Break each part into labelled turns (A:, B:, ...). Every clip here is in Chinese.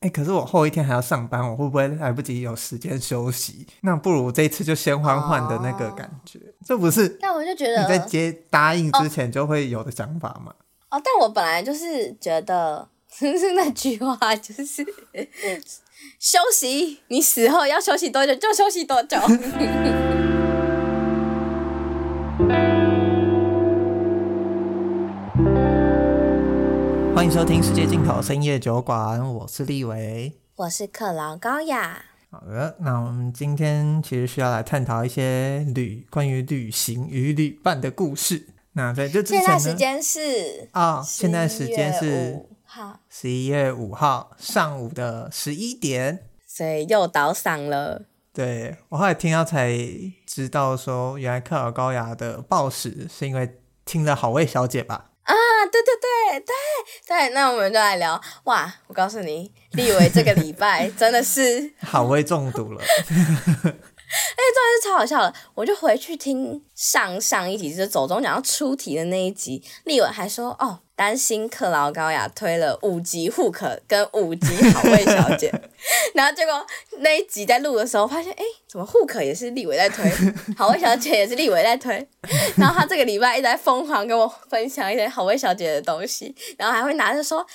A: 哎，可是我后一天还要上班，我会不会来不及有时间休息？那不如这一次就先缓缓的那个感觉，哦、这不是？
B: 但我就觉得
A: 你在接答应之前就会有的想法嘛。
B: 哦，但我本来就是觉得，是那句话就是休息，你死后要休息多久就休息多久。
A: 欢迎收听《世界尽头深夜酒馆》，我是立维，
B: 我是克劳高雅。
A: 好的，那我们今天其实需要来探讨一些旅关于旅行与旅伴的故事。那在这之前呢，
B: 现在时间是
A: 啊、哦，现在时间是好十一月五号上午的十一点，
B: 所以又倒嗓了。
A: 对，我后来听到才知道说，原来克劳高雅的暴食是因为听了好味小姐吧。
B: 啊，对对对对对，那我们就来聊哇！我告诉你，立伟这个礼拜 真的是
A: 好会中毒了，哎，
B: 真的是超好笑的。我就回去听上上一集，就是走中讲要出题的那一集，立伟还说哦。担心克劳高雅推了五级护可跟五级好味小姐，然后结果那一集在录的时候发现，哎，怎么护可也是立伟在推，好味小姐也是立伟在推，然后他这个礼拜一直在疯狂跟我分享一些好味小姐的东西，然后还会拿着说。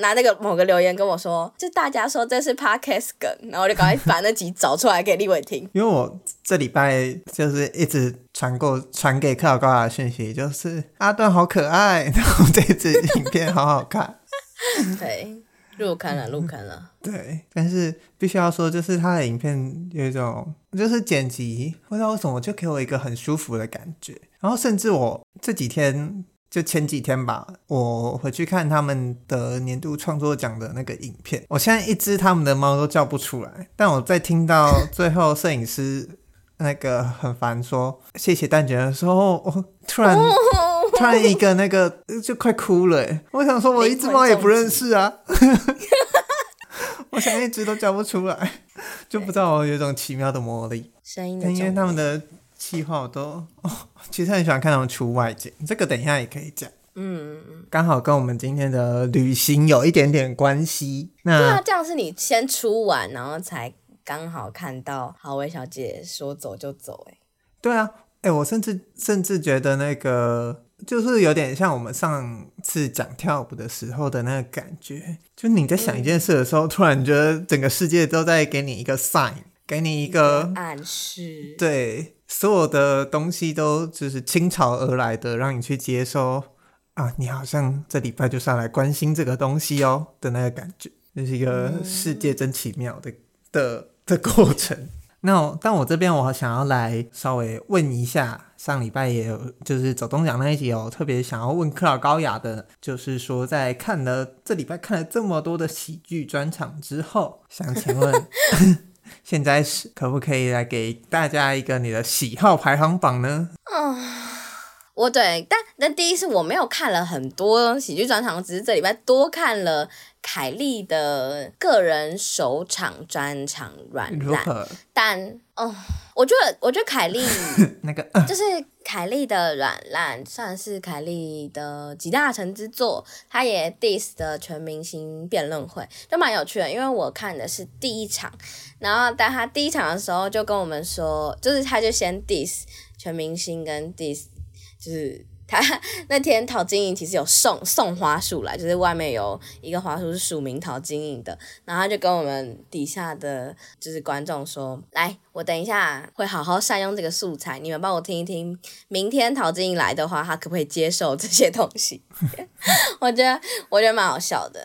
B: 拿那个某个留言跟我说，就大家说这是 podcast 梗，然后我就赶快把那集找出来给立伟听。
A: 因为我这礼拜就是一直传过传给克劳高雅的讯息，就是阿段好可爱，然后这支影片好好看。
B: 对，入坑了，入坑了。
A: 对，但是必须要说，就是他的影片有一种，就是剪辑不知道为什么就给我一个很舒服的感觉，然后甚至我这几天。就前几天吧，我回去看他们的年度创作奖的那个影片，我现在一只他们的猫都叫不出来，但我在听到最后摄影师那个很烦说谢谢蛋卷的时候，我突然 突然一个那个就快哭了，我想说我一只猫也不认识啊，我想一只都叫不出来，就不知道我有一种奇妙的魔力，
B: 声音的
A: 因为他们的。气话我都哦，其实很喜欢看他们出外景，这个等一下也可以讲。嗯，刚好跟我们今天的旅行有一点点关系。那
B: 对啊，这样是你先出完，然后才刚好看到好威小姐说走就走。哎，
A: 对啊，哎，我甚至甚至觉得那个就是有点像我们上次讲跳舞的时候的那个感觉，就你在想一件事的时候，嗯、突然觉得整个世界都在给你一个 sign，给你一
B: 个暗示，
A: 对。所有的东西都就是倾巢而来的，让你去接收啊！你好像这礼拜就是要来关心这个东西哦的那个感觉，这、就是一个世界真奇妙的、嗯、的的过程。那但我这边我想要来稍微问一下，上礼拜也有就是走东讲那一集有特别想要问克劳高雅的，就是说在看了这礼拜看了这么多的喜剧专场之后，想请问。现在是可不可以来给大家一个你的喜好排行榜呢？
B: 嗯，我对，但但第一是我没有看了很多喜剧专场，只是这礼拜多看了凯莉的个人首场专场软烂，但哦。我觉得，我觉得凯莉
A: 那个
B: 就是凯莉的软烂，算是凯莉的集大成之作。她也 diss 的全明星辩论会，就蛮有趣的。因为我看的是第一场，然后当他第一场的时候就跟我们说，就是他就先 diss 全明星跟 diss 就是。他那天陶晶莹其实有送送花束来，就是外面有一个花束是署名陶晶莹的，然后他就跟我们底下的就是观众说：“来，我等一下会好好善用这个素材，你们帮我听一听，明天陶晶莹来的话，他可不可以接受这些东西？” 我觉得我觉得蛮好笑的，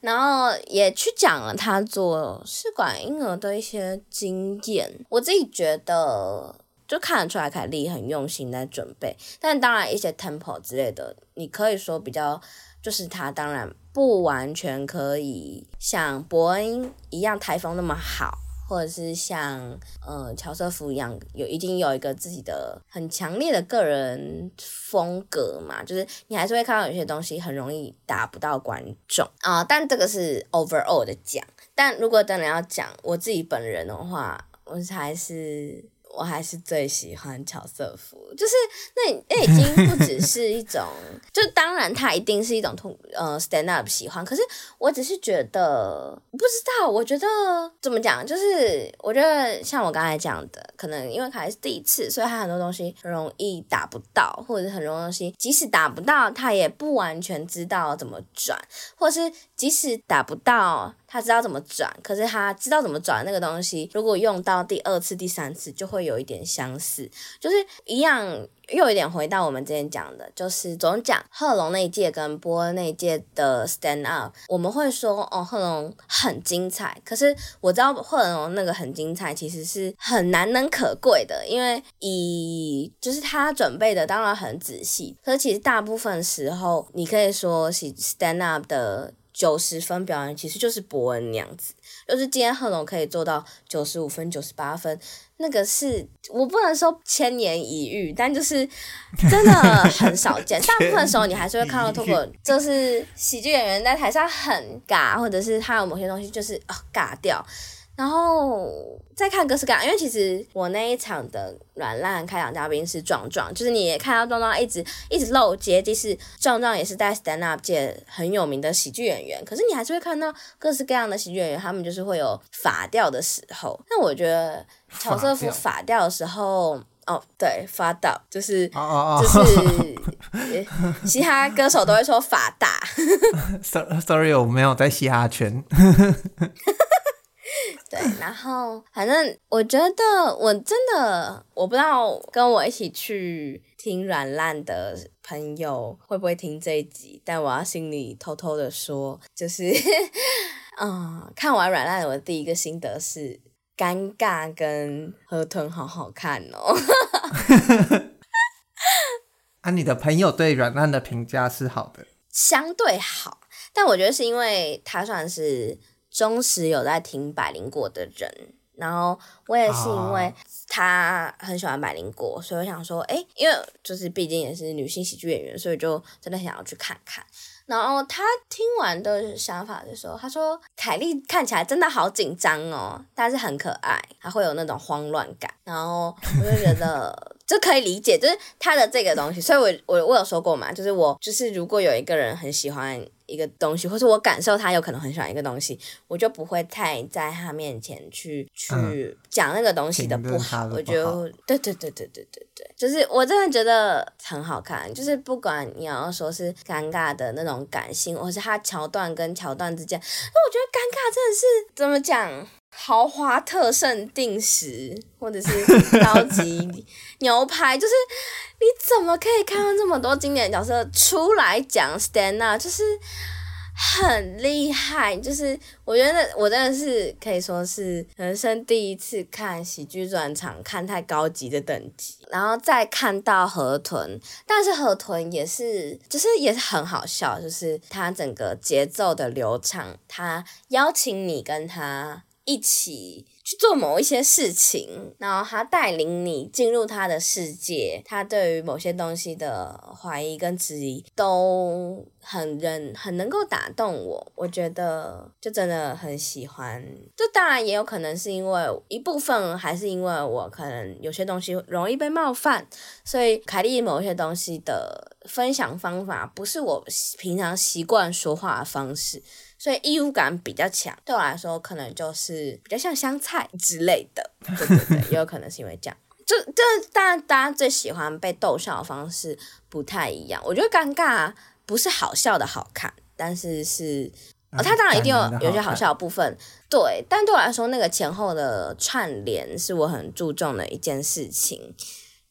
B: 然后也去讲了他做试管婴儿的一些经验，我自己觉得。就看得出来凯莉很用心在准备，但当然一些 tempo 之类的，你可以说比较就是他当然不完全可以像伯恩一样台风那么好，或者是像呃乔瑟夫一样有已经有一个自己的很强烈的个人风格嘛，就是你还是会看到有些东西很容易达不到观众啊、但这个是 overall 的讲，但如果等人要讲我自己本人的话，我还是。我还是最喜欢乔瑟夫，就是那那已经不只是一种，就当然他一定是一种通呃 stand up 喜欢，可是我只是觉得不知道，我觉得怎么讲，就是我觉得像我刚才讲的，可能因为凯是第一次，所以他很多东西很容易打不到，或者很多东西即使打不到，他也不完全知道怎么转，或是即使打不到。他知道怎么转，可是他知道怎么转那个东西，如果用到第二次、第三次，就会有一点相似，就是一样，又有一点回到我们之前讲的，就是总讲贺龙那一届跟波恩那一届的 stand up，我们会说哦，贺龙很精彩，可是我知道贺龙那个很精彩，其实是很难能可贵的，因为以就是他准备的当然很仔细，可是其实大部分时候，你可以说是 stand up 的。九十分表演其实就是伯恩那样子，就是今天贺龙可以做到九十五分、九十八分，那个是我不能说千年一遇，但就是真的很少见。大部分时候你还是会看到，透过就是喜剧演员在台上很尬，或者是他有某些东西就是啊、哦、尬掉。然后再看各式各样，因为其实我那一场的软烂开场嘉宾是壮壮，就是你也看到壮壮一直一直露接，即使壮壮也是在 stand up 界很有名的喜剧演员，可是你还是会看到各式各样的喜剧演员，他们就是会有法掉的时候。那我觉得乔瑟夫法掉的时候，哦，对，发到就是就是 嘻哈歌手都会说法大。
A: Sorry，我没有在嘻哈圈。
B: 对，然后反正我觉得我真的我不知道跟我一起去听软烂的朋友会不会听这一集，但我要心里偷偷的说，就是 嗯，看完软烂我的第一个心得是尴尬跟河豚好好看哦。
A: 啊，你的朋友对软烂的评价是好的，
B: 相对好，但我觉得是因为他算是。忠实有在听百灵果的人，然后我也是因为他很喜欢百灵果，所以我想说，哎、欸，因为就是毕竟也是女性喜剧演员，所以就真的想要去看看。然后他听完的想法的时候，他说凯莉看起来真的好紧张哦，但是很可爱，还会有那种慌乱感。然后我就觉得这可以理解，就是他的这个东西。所以我我我有说过嘛，就是我就是如果有一个人很喜欢。一个东西，或是我感受他有可能很喜欢一个东西，我就不会太在他面前去去讲那个东西的不好。我觉得，对对对对对对对，就是我真的觉得很好看。就是不管你要说是尴尬的那种感性，或是他桥段跟桥段之间，那我觉得尴尬真的是怎么讲？豪华特盛定食，或者是高级牛排，就是你怎么可以看到这么多经典角色出来讲 stand up，就是很厉害。就是我觉得我真的是可以说是人生第一次看喜剧专场，看太高级的等级，然后再看到河豚，但是河豚也是，就是也是很好笑，就是他整个节奏的流畅，他邀请你跟他。一起去做某一些事情，然后他带领你进入他的世界，他对于某些东西的怀疑跟质疑都很人很能够打动我，我觉得就真的很喜欢。就当然也有可能是因为一部分，还是因为我可能有些东西容易被冒犯，所以凯莉某一些东西的分享方法不是我平常习惯说话的方式。所以异物感比较强，对我来说可能就是比较像香菜之类的，对对对，也有可能是因为这样。就就当然大家最喜欢被逗笑的方式不太一样。我觉得尴尬不是好笑的好看，但是是，哦，他当然一定有有些好笑的部分，对。但对我来说，那个前后的串联是我很注重的一件事情，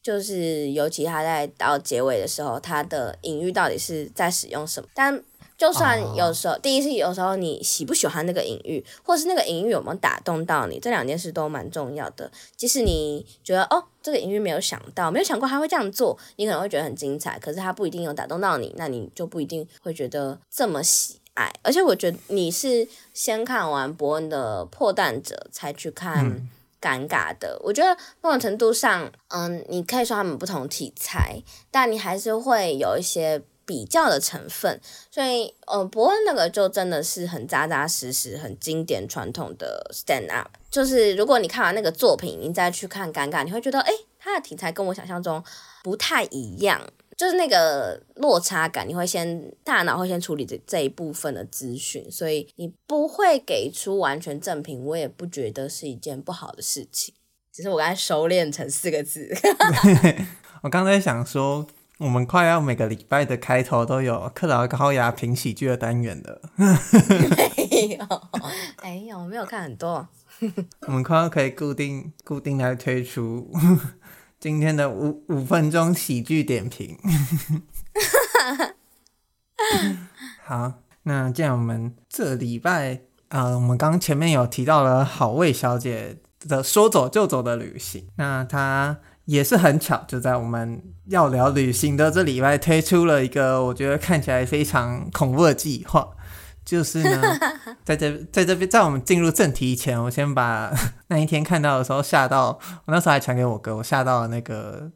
B: 就是尤其他在到结尾的时候，他的隐喻到底是在使用什么，但。就算有时候，oh. 第一是有时候你喜不喜欢那个隐喻，或是那个隐喻有没有打动到你，这两件事都蛮重要的。即使你觉得哦，这个隐喻没有想到，没有想过他会这样做，你可能会觉得很精彩，可是他不一定有打动到你，那你就不一定会觉得这么喜爱。而且我觉得你是先看完伯恩的破蛋者才去看尴尬的，嗯、我觉得某种程度上，嗯，你可以说他们不同题材，但你还是会有一些。比较的成分，所以呃，博恩那个就真的是很扎扎实实、很经典传统的 stand up。就是如果你看完那个作品，你再去看尴尬，你会觉得诶，它的题材跟我想象中不太一样，就是那个落差感，你会先大脑会先处理这这一部分的资讯，所以你不会给出完全正评，我也不觉得是一件不好的事情。只是我刚才收敛成四个字。
A: 我刚才想说。我们快要每个礼拜的开头都有克劳高雅评喜剧的单元了。
B: 没有，哎呀，我没有看很多。
A: 我们快要可以固定固定来推出 今天的五五分钟喜剧点评。好，那既然我们这礼拜啊、呃，我们刚前面有提到了好味小姐的说走就走的旅行，那她。也是很巧，就在我们要聊旅行的这礼拜，推出了一个我觉得看起来非常恐怖的计划。就是呢，在这在这边，在我们进入正题以前，我先把那一天看到的时候吓到，我那时候还传给我哥，我吓到了那个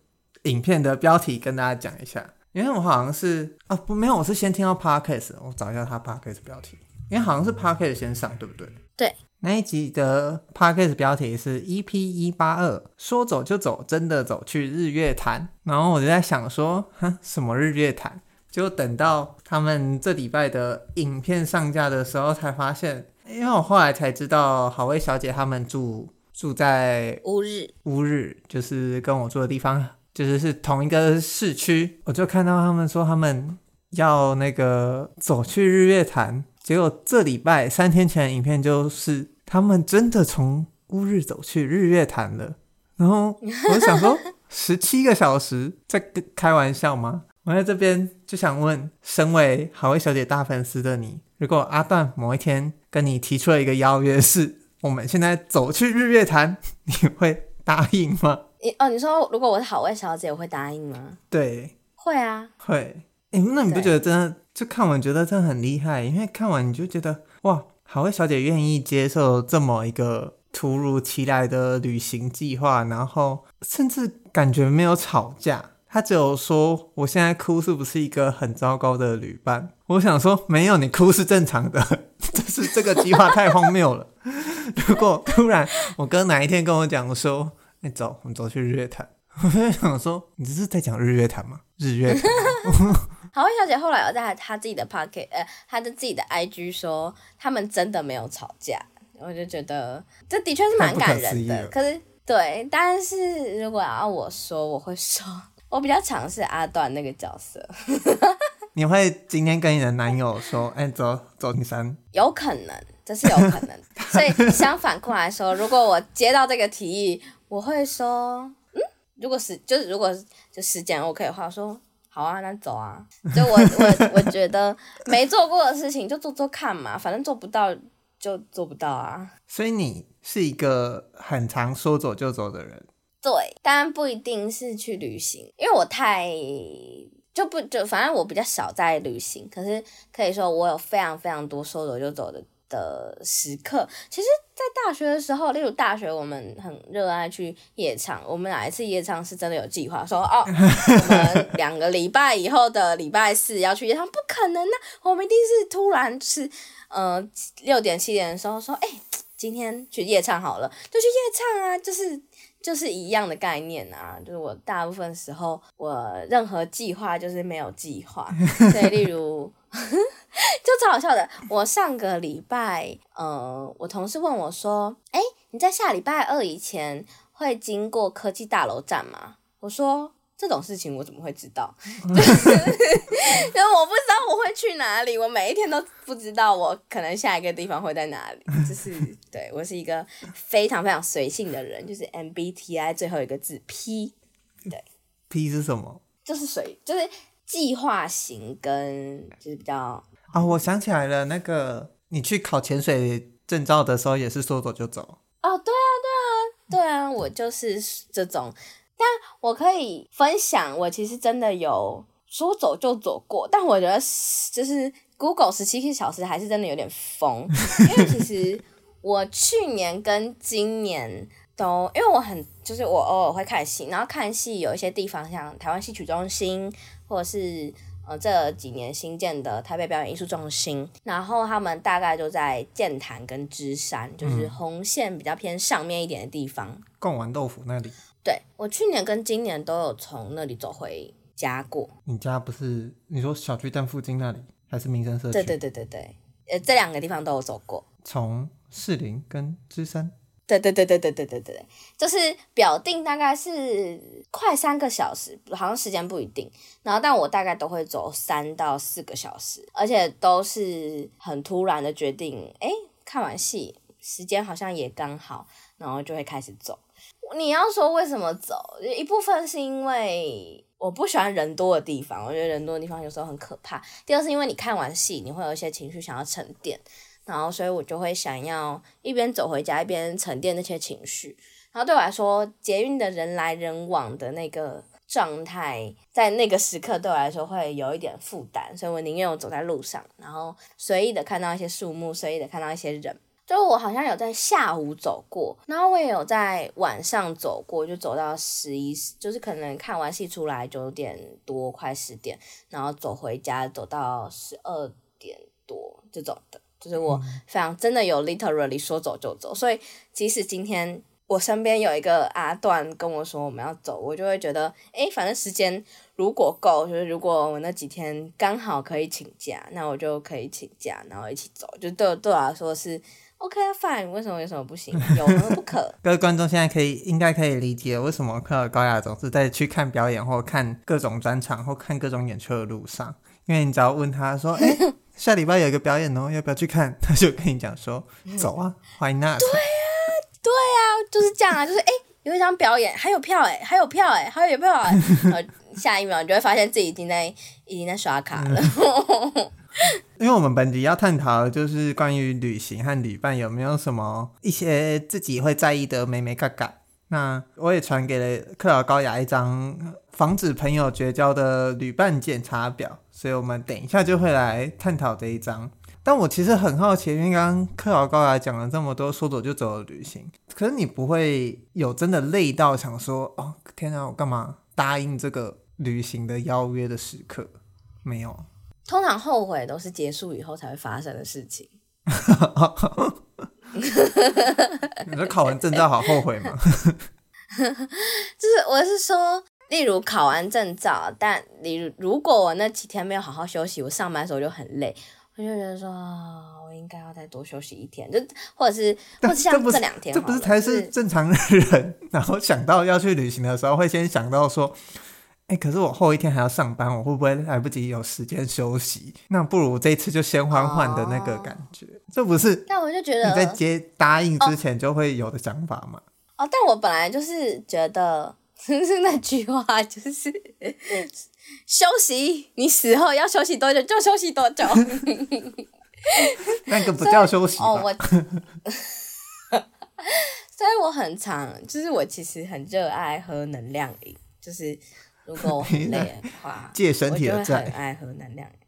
A: 影片的标题跟大家讲一下，因为我好像是啊不没有，我是先听到 Podcast，我找一下他 Podcast 标题，因为好像是 Podcast 先上，对不对？
B: 对。
A: 那一集的 podcast 标题是 EP 一八二，说走就走，真的走去日月潭。然后我就在想说，哼，什么日月潭？就等到他们这礼拜的影片上架的时候，才发现，因为我后来才知道，好味小姐他们住住在
B: 乌日，
A: 乌日就是跟我住的地方，就是是同一个市区。我就看到他们说他们要那个走去日月潭。结果这礼拜三天前的影片就是他们真的从乌日走去日月潭了，然后我就想说 十七个小时在开玩笑吗？我在这边就想问，身为好味小姐大粉丝的你，如果阿段某一天跟你提出了一个邀约，是我们现在走去日月潭，你会答应吗？
B: 你哦，你说如果我是好味小姐，我会答应吗？
A: 对，
B: 会啊，
A: 会。哎，那你不觉得真的？就看完觉得真的很厉害，因为看完你就觉得哇，好味小姐愿意接受这么一个突如其来的旅行计划，然后甚至感觉没有吵架，她只有说我现在哭是不是一个很糟糕的旅伴？我想说没有，你哭是正常的，就是这个计划太荒谬了。如果突然我哥哪一天跟我讲说，你走，我们走去日月潭，我就想说你这是在讲日月潭吗？日月潭。
B: 好味小姐后来有在她自己的 Pocket，呃，她的自己的 IG 说，他们真的没有吵架，我就觉得这的确是蛮感人的。可是，对，但是如果要我说，我会说，我比较尝试阿段那个角色。
A: 你会今天跟你的男友说，哎、欸，走走金山？
B: 有可能，这是有可能。所以相反过来说，如果我接到这个提议，我会说，嗯，如果是就是如果就时间 OK 的话，说。好啊，那走啊！就我我我觉得没做过的事情就做做看嘛，反正做不到就做不到啊。
A: 所以你是一个很常说走就走的人。
B: 对，当然不一定是去旅行，因为我太就不就反正我比较少在旅行，可是可以说我有非常非常多说走就走的。的时刻，其实，在大学的时候，例如大学，我们很热爱去夜唱。我们哪一次夜唱是真的有计划？说哦，我们 两个礼拜以后的礼拜四要去夜唱，不可能呢、啊。我们一定是突然是，呃，六点七点的时候说，哎、欸，今天去夜唱好了，就去夜唱啊，就是就是一样的概念啊。就是我大部分时候，我任何计划就是没有计划，所以例如。就超好笑的。我上个礼拜，呃，我同事问我说：“哎，你在下礼拜二以前会经过科技大楼站吗？”我说：“这种事情我怎么会知道？因为我不知道我会去哪里，我每一天都不知道我可能下一个地方会在哪里。就是 对我是一个非常非常随性的人，就是 MBTI 最后一个字 P。对
A: ，P 是什么？
B: 就是随，就是。计划型跟就是比较啊、
A: 哦，我想起来了，那个你去考潜水证照的时候也是说走就走。
B: 哦，对啊，对啊，对啊，我就是这种，但我可以分享，我其实真的有说走就走过，但我觉得就是 Google 十七个小时还是真的有点疯，因为其实 我去年跟今年都，因为我很就是我偶尔会看戏，然后看戏有一些地方像台湾戏曲中心。或者是呃这几年新建的台北表演艺术中心，然后他们大概就在剑潭跟芝山，就是红线比较偏上面一点的地方。
A: 贡丸豆腐那里。
B: 对，我去年跟今年都有从那里走回家过。
A: 你家不是你说小巨蛋附近那里，还是民生社区？
B: 对对对对对，呃，这两个地方都有走过。
A: 从士林跟芝山。
B: 对对对对对对对对，就是表定大概是快三个小时，好像时间不一定。然后，但我大概都会走三到四个小时，而且都是很突然的决定。哎，看完戏时间好像也刚好，然后就会开始走。你要说为什么走，一部分是因为我不喜欢人多的地方，我觉得人多的地方有时候很可怕。第二是因为你看完戏，你会有一些情绪想要沉淀。然后，所以我就会想要一边走回家，一边沉淀那些情绪。然后对我来说，捷运的人来人往的那个状态，在那个时刻对我来说会有一点负担，所以我宁愿我走在路上，然后随意的看到一些树木，随意的看到一些人。就我好像有在下午走过，然后我也有在晚上走过，就走到十一，就是可能看完戏出来九点多，快十点，然后走回家，走到十二点多这种的。就是我非常真的有 literally 说走就走，所以即使今天我身边有一个阿段跟我说我们要走，我就会觉得，诶，反正时间如果够，就是如果我那几天刚好可以请假，那我就可以请假，然后一起走，就对我对我来说是 OK fine。为什么有什么不行？有什么不可？
A: 各位观众现在可以应该可以理解为什么克尔高雅总是在去看表演或看各种专场或看各种演出的路上，因为你只要问他说，诶。下礼拜有一个表演哦，要不要去看？他就跟你讲说，走啊，Why not？
B: 对呀、啊，对呀、啊，就是这样啊，就是哎、欸，有一场表演，还有票哎，还有票哎，还有票哎，然后下一秒你就会发现自己已经在已经在刷卡了。嗯、
A: 因为我们本集要探讨的就是关于旅行和旅伴有没有什么一些自己会在意的眉眉角角。那我也传给了克劳高雅一张防止朋友绝交的旅伴检查表，所以我们等一下就会来探讨这一张。但我其实很好奇，因为刚刚克劳高雅讲了这么多说走就走的旅行，可是你不会有真的累到想说哦，天啊，我干嘛答应这个旅行的邀约的时刻？没有，
B: 通常后悔都是结束以后才会发生的事情。
A: 你说考完证照好后悔吗？
B: 就是我是说，例如考完证照，但你如果我那几天没有好好休息，我上班的时候就很累，我就觉得说，我应该要再多休息一天，就或者是，或者像这两天这，
A: 这不是才是正常人，然后想到要去旅行的时候，会先想到说。哎、欸，可是我后一天还要上班，我会不会来不及有时间休息？那不如这一次就先缓缓的那个感觉，哦、这不是？
B: 但我就觉得
A: 你在接答应之前就会有的想法嘛。
B: 哦，但我本来就是觉得，是那句话，就是休息，你死后要休息多久就休息多久。
A: 那个不叫休息吧？
B: 哦，我，所以我很常，就是我其实很热爱喝能量饮，就是。如果我很 累的话，
A: 借身体的债，
B: 我就会很爱喝能量 饮。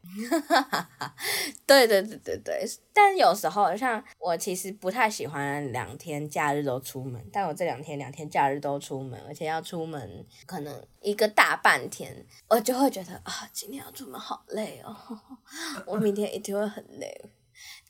B: 对对对对对，但有时候像我其实不太喜欢两天假日都出门，但我这两天两天假日都出门，而且要出门可能一个大半天，我就会觉得啊，今天要出门好累哦，我明天一定会很累。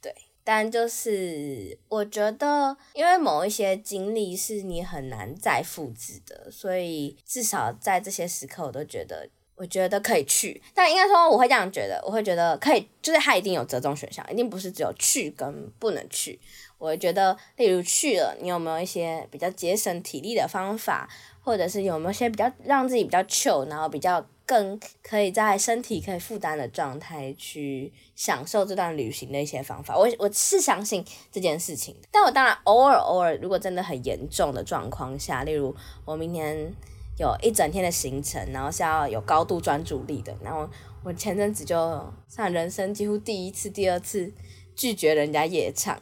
B: 对。但就是我觉得，因为某一些经历是你很难再复制的，所以至少在这些时刻，我都觉得，我觉得可以去。但应该说，我会这样觉得，我会觉得可以，就是它一定有折中选项，一定不是只有去跟不能去。我觉得，例如去了，你有没有一些比较节省体力的方法，或者是有没有一些比较让自己比较 chill，然后比较。更可以在身体可以负担的状态去享受这段旅行的一些方法，我我是相信这件事情。但我当然偶尔偶尔，如果真的很严重的状况下，例如我明天有一整天的行程，然后是要有高度专注力的，然后我前阵子就上人生几乎第一次、第二次拒绝人家夜唱，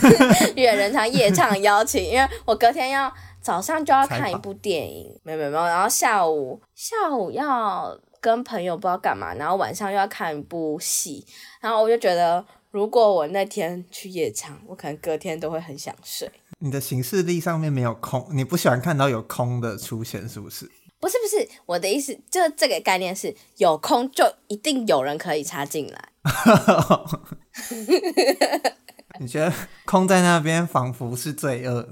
B: 远人场夜唱邀请，因为我隔天要。早上就要看一部电影，没有没有没有，然后下午下午要跟朋友不知道干嘛，然后晚上又要看一部戏，然后我就觉得，如果我那天去夜场，我可能隔天都会很想睡。
A: 你的行事历上面没有空，你不喜欢看到有空的出现，是不是？
B: 不是不是，我的意思就是这个概念是有空就一定有人可以插进来。
A: 你觉得空在那边仿佛是罪恶？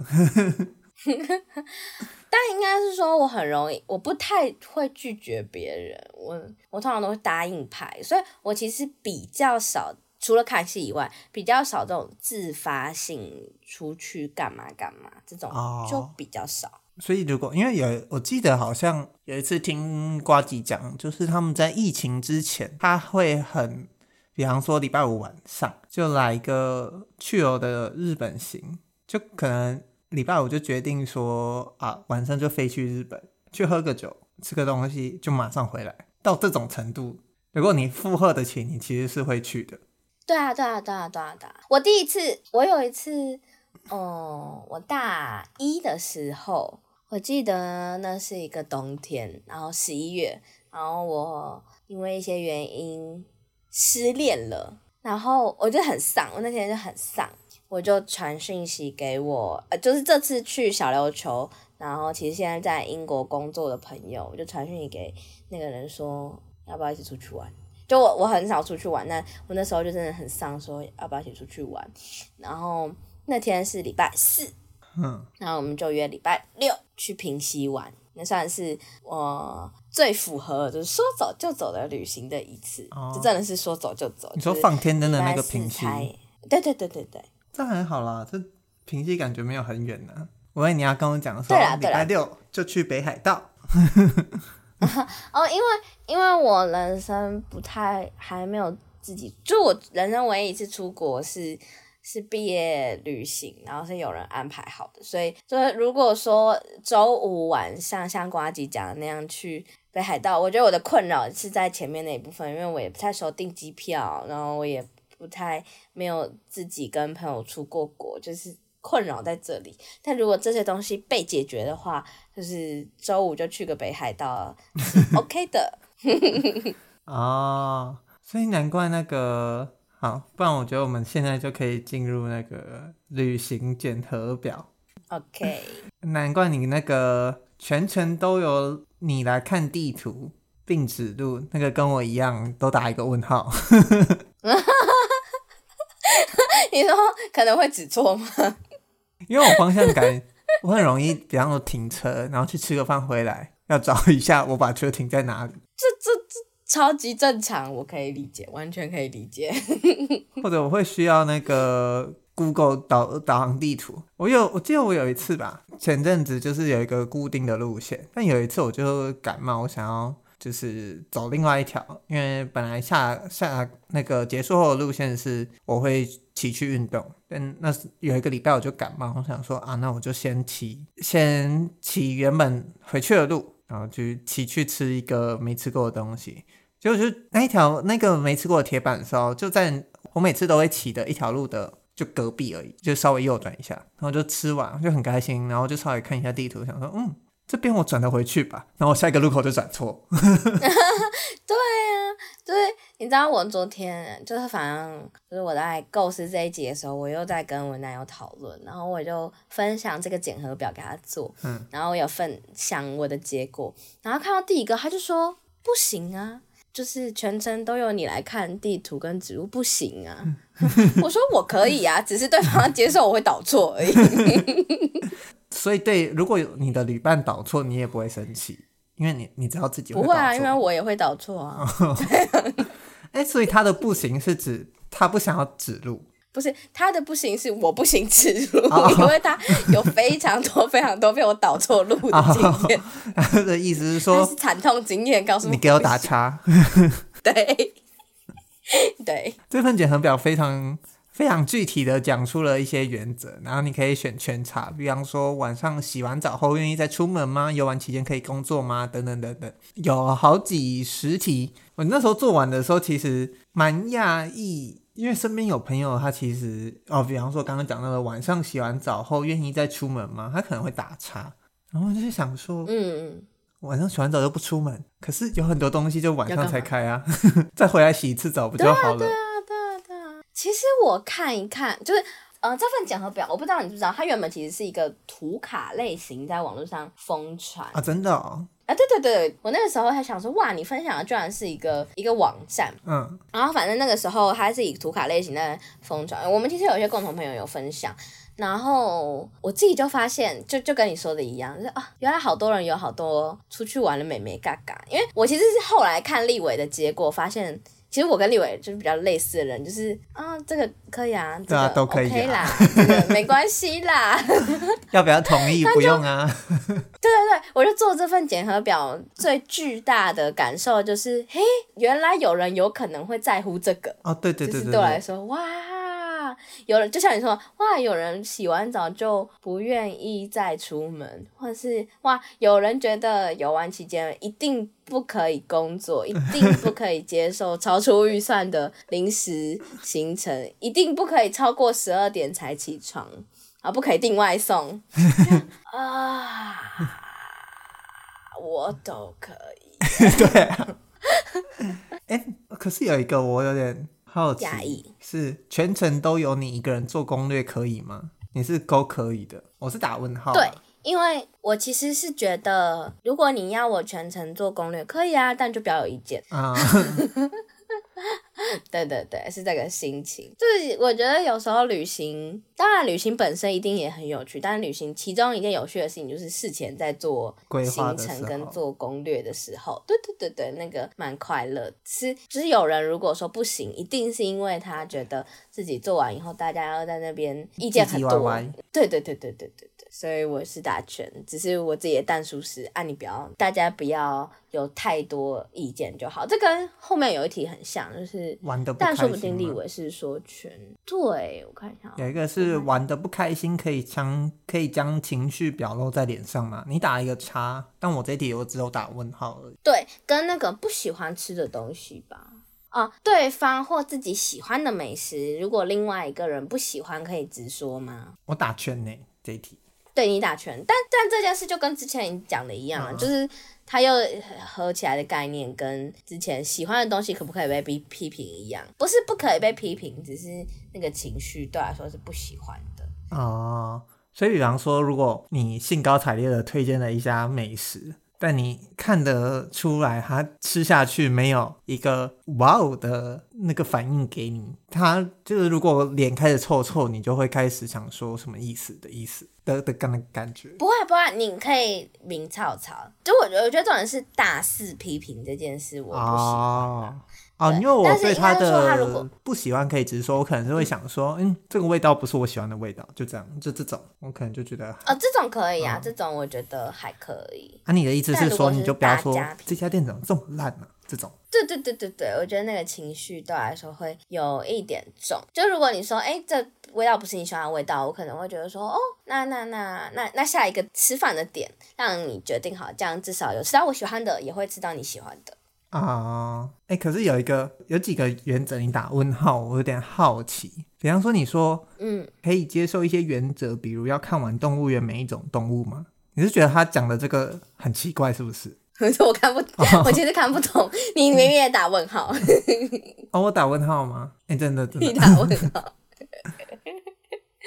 B: 但应该是说我很容易，我不太会拒绝别人，我我通常都会答应拍，所以我其实比较少，除了看戏以外，比较少这种自发性出去干嘛干嘛这种就比较少。哦、
A: 所以如果因为有，我记得好像有一次听瓜吉讲，就是他们在疫情之前，他会很。比方说礼拜五晚上就来一个去游的日本行，就可能礼拜五就决定说啊，晚上就飞去日本去喝个酒，吃个东西，就马上回来。到这种程度，如果你负荷得起，你其实是会去的。
B: 对啊，对啊，对啊，对啊，对啊！我第一次，我有一次，哦，我大一的时候，我记得那是一个冬天，然后十一月，然后我因为一些原因。失恋了，然后我就很丧，我那天就很丧，我就传讯息给我，呃，就是这次去小琉球，然后其实现在在英国工作的朋友，我就传讯息给那个人说，要不要一起出去玩？就我我很少出去玩，那我那时候就真的很丧，说要不要一起出去玩？然后那天是礼拜四，嗯，然后我们就约礼拜六去平溪玩。那算是我最符合就是说走就走的旅行的一次，哦、就真的是说走就走。
A: 你说放天灯的那个平溪，
B: 对对对对对，
A: 这还好啦，这平溪感觉没有很远呢、啊。我以为你要跟我讲说，礼拜六就去北海道。
B: 哦，因为因为我人生不太还没有自己，就我人生唯一一次出国是。是毕业旅行，然后是有人安排好的，所以就是如果说周五晚上像瓜吉讲的那样去北海道，我觉得我的困扰是在前面那一部分，因为我也不太熟订机票，然后我也不太没有自己跟朋友出过国，就是困扰在这里。但如果这些东西被解决的话，就是周五就去个北海道，OK 的。
A: 哦，所以难怪那个。好，不然我觉得我们现在就可以进入那个旅行检核表。
B: OK，
A: 难怪你那个全程都有你来看地图并指路，那个跟我一样都打一个问号。
B: 你说可能会指错吗？
A: 因为我方向感，我很容易，比方说停车，然后去吃个饭回来，要找一下我把车停在哪里。
B: 这这这。超级正常，我可以理解，完全可以理解。
A: 或者我会需要那个 Google 导导航地图。我有，我记得我有一次吧，前阵子就是有一个固定的路线，但有一次我就感冒，我想要就是走另外一条，因为本来下下那个结束后的路线是我会骑去运动，但那有一个礼拜我就感冒，我想说啊，那我就先骑，先骑原本回去的路，然后就骑去吃一个没吃过的东西。就那一条那个没吃过的铁板烧，就在我每次都会骑的一条路的就隔壁而已，就稍微右转一下，然后就吃完就很开心，然后就稍微看一下地图，想说嗯，这边我转得回去吧，然后下一个路口就转错。
B: 对啊，对，你知道我昨天就是反正就是我在构思这一集的时候，我又在跟我男友讨论，然后我就分享这个检核表给他做，嗯，然后我有分享我的结果，然后看到第一个他就说不行啊。就是全程都由你来看地图跟植物，不行啊！我说我可以啊，只是对方接受我会导错而已。
A: 所以对，如果有你的旅伴导错，你也不会生气，因为你你知道自己会
B: 不会啊，因为我也会导错啊。
A: 哎、欸，所以他的不行是指他不想要指路。
B: 不是他的不行，是我不行指路，oh. 因为他有非常多非常多被我导错路的经验。
A: 他、oh. 的意思是说，是
B: 惨痛经验告诉
A: 你，给我打叉。
B: 对 对，
A: 这份检核表非常非常具体的讲出了一些原则，然后你可以选全查，比方说晚上洗完澡后愿意再出门吗？游玩期间可以工作吗？等等等等，有好几十题。我那时候做完的时候，其实蛮讶异。因为身边有朋友，他其实哦，比方说刚刚讲那个晚上洗完澡后愿意再出门吗？他可能会打叉，然后就是想说，嗯，晚上洗完澡都不出门，可是有很多东西就晚上才开啊，再回来洗一次澡不就好了？
B: 其实我看一看，就是呃，这份检核表，我不知道你知不知道，它原本其实是一个图卡类型，在网络上疯传
A: 啊，真的哦。
B: 啊，对对对，我那个时候还想说，哇，你分享的居然是一个一个网站，
A: 嗯，
B: 然后反正那个时候它是以图卡类型在疯传，我们其实有一些共同朋友有分享。然后我自己就发现，就就跟你说的一样，就是啊，原来好多人有好多出去玩的美眉嘎嘎。因为我其实是后来看立伟的结果，发现其实我跟立伟就是比较类似的人，就是啊，这个可以啊，这个、
A: 都可以、啊、
B: OK 啦，这个没关系啦。
A: 要不要同意？不用啊。
B: 对对对，我就做这份检核表，最巨大的感受就是，嘿，原来有人有可能会在乎这个。
A: 哦，对对对对，对，
B: 就是对我来说，哇。有人就像你说，哇，有人洗完澡就不愿意再出门，或是哇，有人觉得游玩期间一定不可以工作，一定不可以接受超出预算的临时行程，一定不可以超过十二点才起床，啊，不可以订外送 啊，我都可以。
A: 对啊，哎、可是有一个我有点。好奇是全程都有你一个人做攻略可以吗？你是勾可以的，我是打问号。
B: 对，因为我其实是觉得，如果你要我全程做攻略，可以啊，但就比较有意见啊。对对对，是这个心情。就是我觉得有时候旅行，当然旅行本身一定也很有趣，但是旅行其中一件有趣的事情就是事前在做行程跟做攻略的时候，对对对对，那个蛮快乐。是，就是有人如果说不行，一定是因为他觉得自己做完以后，大家要在那边意见很多。对对对对对对对，所以我是打拳，只是我自己的但书是，啊，你不要，大家不要有太多意见就好。这跟后面有一题很像，就是。
A: 玩的，
B: 但说不定立伟是说全对，我看一下，
A: 有一个是玩的不开心，可以将可以将情绪表露在脸上嘛？你打一个叉，但我这题我只有打问号而已。
B: 对，跟那个不喜欢吃的东西吧。啊，对方或自己喜欢的美食，如果另外一个人不喜欢，可以直说吗？
A: 我打圈呢，这一题。
B: 对，你打拳，但但这件事就跟之前你讲的一样，嗯、就是它又合起来的概念，跟之前喜欢的东西可不可以被批批评一样，不是不可以被批评，只是那个情绪对来说是不喜欢的。
A: 哦，所以比方说，如果你兴高采烈的推荐了一家美食。但你看得出来，他吃下去没有一个哇哦的那个反应给你，他就是如果脸开始臭臭，你就会开始想说什么意思的意思的的感感觉。
B: 不会不会，你可以明吵吵。就我觉得，我觉得重点是大肆批评这件事，我不喜欢。哦啊，因为我对他的
A: 不喜欢可以直说，我可能是会想说，嗯，这个味道不是我喜欢的味道，就这样，就这种，我可能就觉得，
B: 哦，这种可以啊，嗯、这种我觉得还可以。
A: 啊，你的意思是说，你就不要说这家店怎么这么烂呢、啊？这种，
B: 对对对对对，我觉得那个情绪对我来说会有一点重。就如果你说，哎，这味道不是你喜欢的味道，我可能会觉得说，哦，那那那那那下一个吃饭的点，让你决定好，这样至少有吃到我喜欢的，也会吃到你喜欢的。
A: 啊，哎、uh, 欸，可是有一个有几个原则，你打问号，我有点好奇。比方说，你说，嗯，可以接受一些原则，比如要看完动物园每一种动物吗？你是觉得他讲的这个很奇怪，是不是？
B: 可是我看不懂，oh. 我其实看不懂。你明明也打问号。
A: 哦，oh, 我打问号吗？哎、欸，真的真的。
B: 你打问号。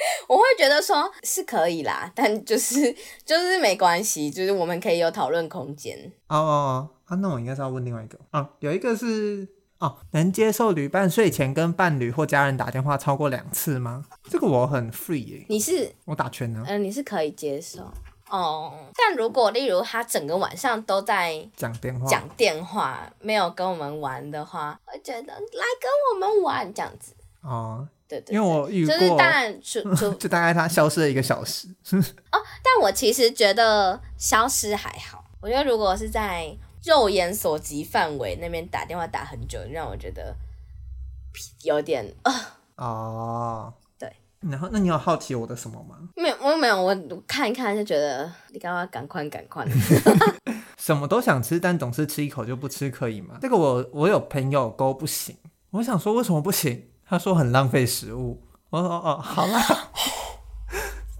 B: 我会觉得说是可以啦，但就是 就是没关系，就是我们可以有讨论空间。
A: 哦哦哦。啊，那我应该是要问另外一个啊，有一个是哦，能接受旅伴睡前跟伴侣或家人打电话超过两次吗？这个我很 free 耶。
B: 你是
A: 我打圈呢？
B: 嗯、呃，你是可以接受哦。但如果例如他整个晚上都在
A: 讲电话，
B: 讲电话没有跟我们玩的话，我觉得来跟我们玩这样子
A: 哦。
B: 对，对对，
A: 因为我遇过，
B: 就是当然就就
A: 就大概他消失了一个小时
B: 哦。但我其实觉得消失还好，我觉得如果是在。肉眼所及范围那边打电话打很久，让我觉得有点啊。
A: 哦，
B: 对。
A: 然后，那你有好奇我的什么吗？
B: 没有，我没有。我看一看就觉得，你刚刚赶快赶快。
A: 什么都想吃，但总是吃一口就不吃，可以吗？这个我我有朋友勾不行。我想说为什么不行？他说很浪费食物。我说哦哦，好啦，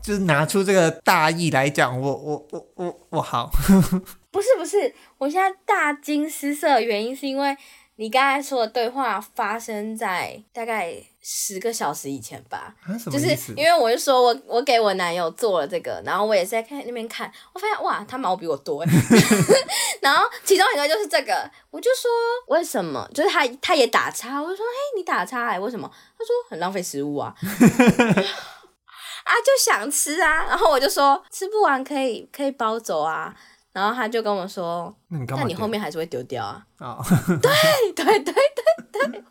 A: 就是拿出这个大意来讲，我我我我我好。
B: 不是不是，我现在大惊失色的原因是因为你刚才说的对话发生在大概十个小时以前吧？
A: 啊、
B: 就是因为我就说我我给我男友做了这个，然后我也是在看那边看，我发现哇，他毛比我多哎。然后其中一个就是这个，我就说为什么？就是他他也打叉，我就说嘿，你打叉哎，为什么？他说很浪费食物啊。啊，就想吃啊，然后我就说吃不完可以可以包走啊。然后他就跟我说：“那你，你后面还是会丢掉啊？”哦、对对对对对，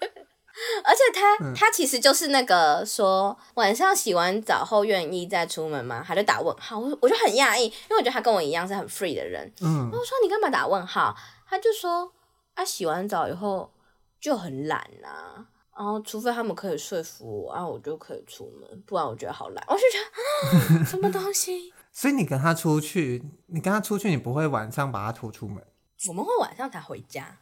B: 而且他、嗯、他其实就是那个说晚上洗完澡后愿意再出门吗？他就打问号，我我就很讶异，因为我觉得他跟我一样是很 free 的人。嗯，我说你干嘛打问号？他就说啊，洗完澡以后就很懒啊，然后除非他们可以说服我，然后我就可以出门，不然我觉得好懒。我就觉得啊，什么东西？
A: 所以你跟他出去，你跟他出去，你不会晚上把他拖出门？
B: 我们会晚上才回家。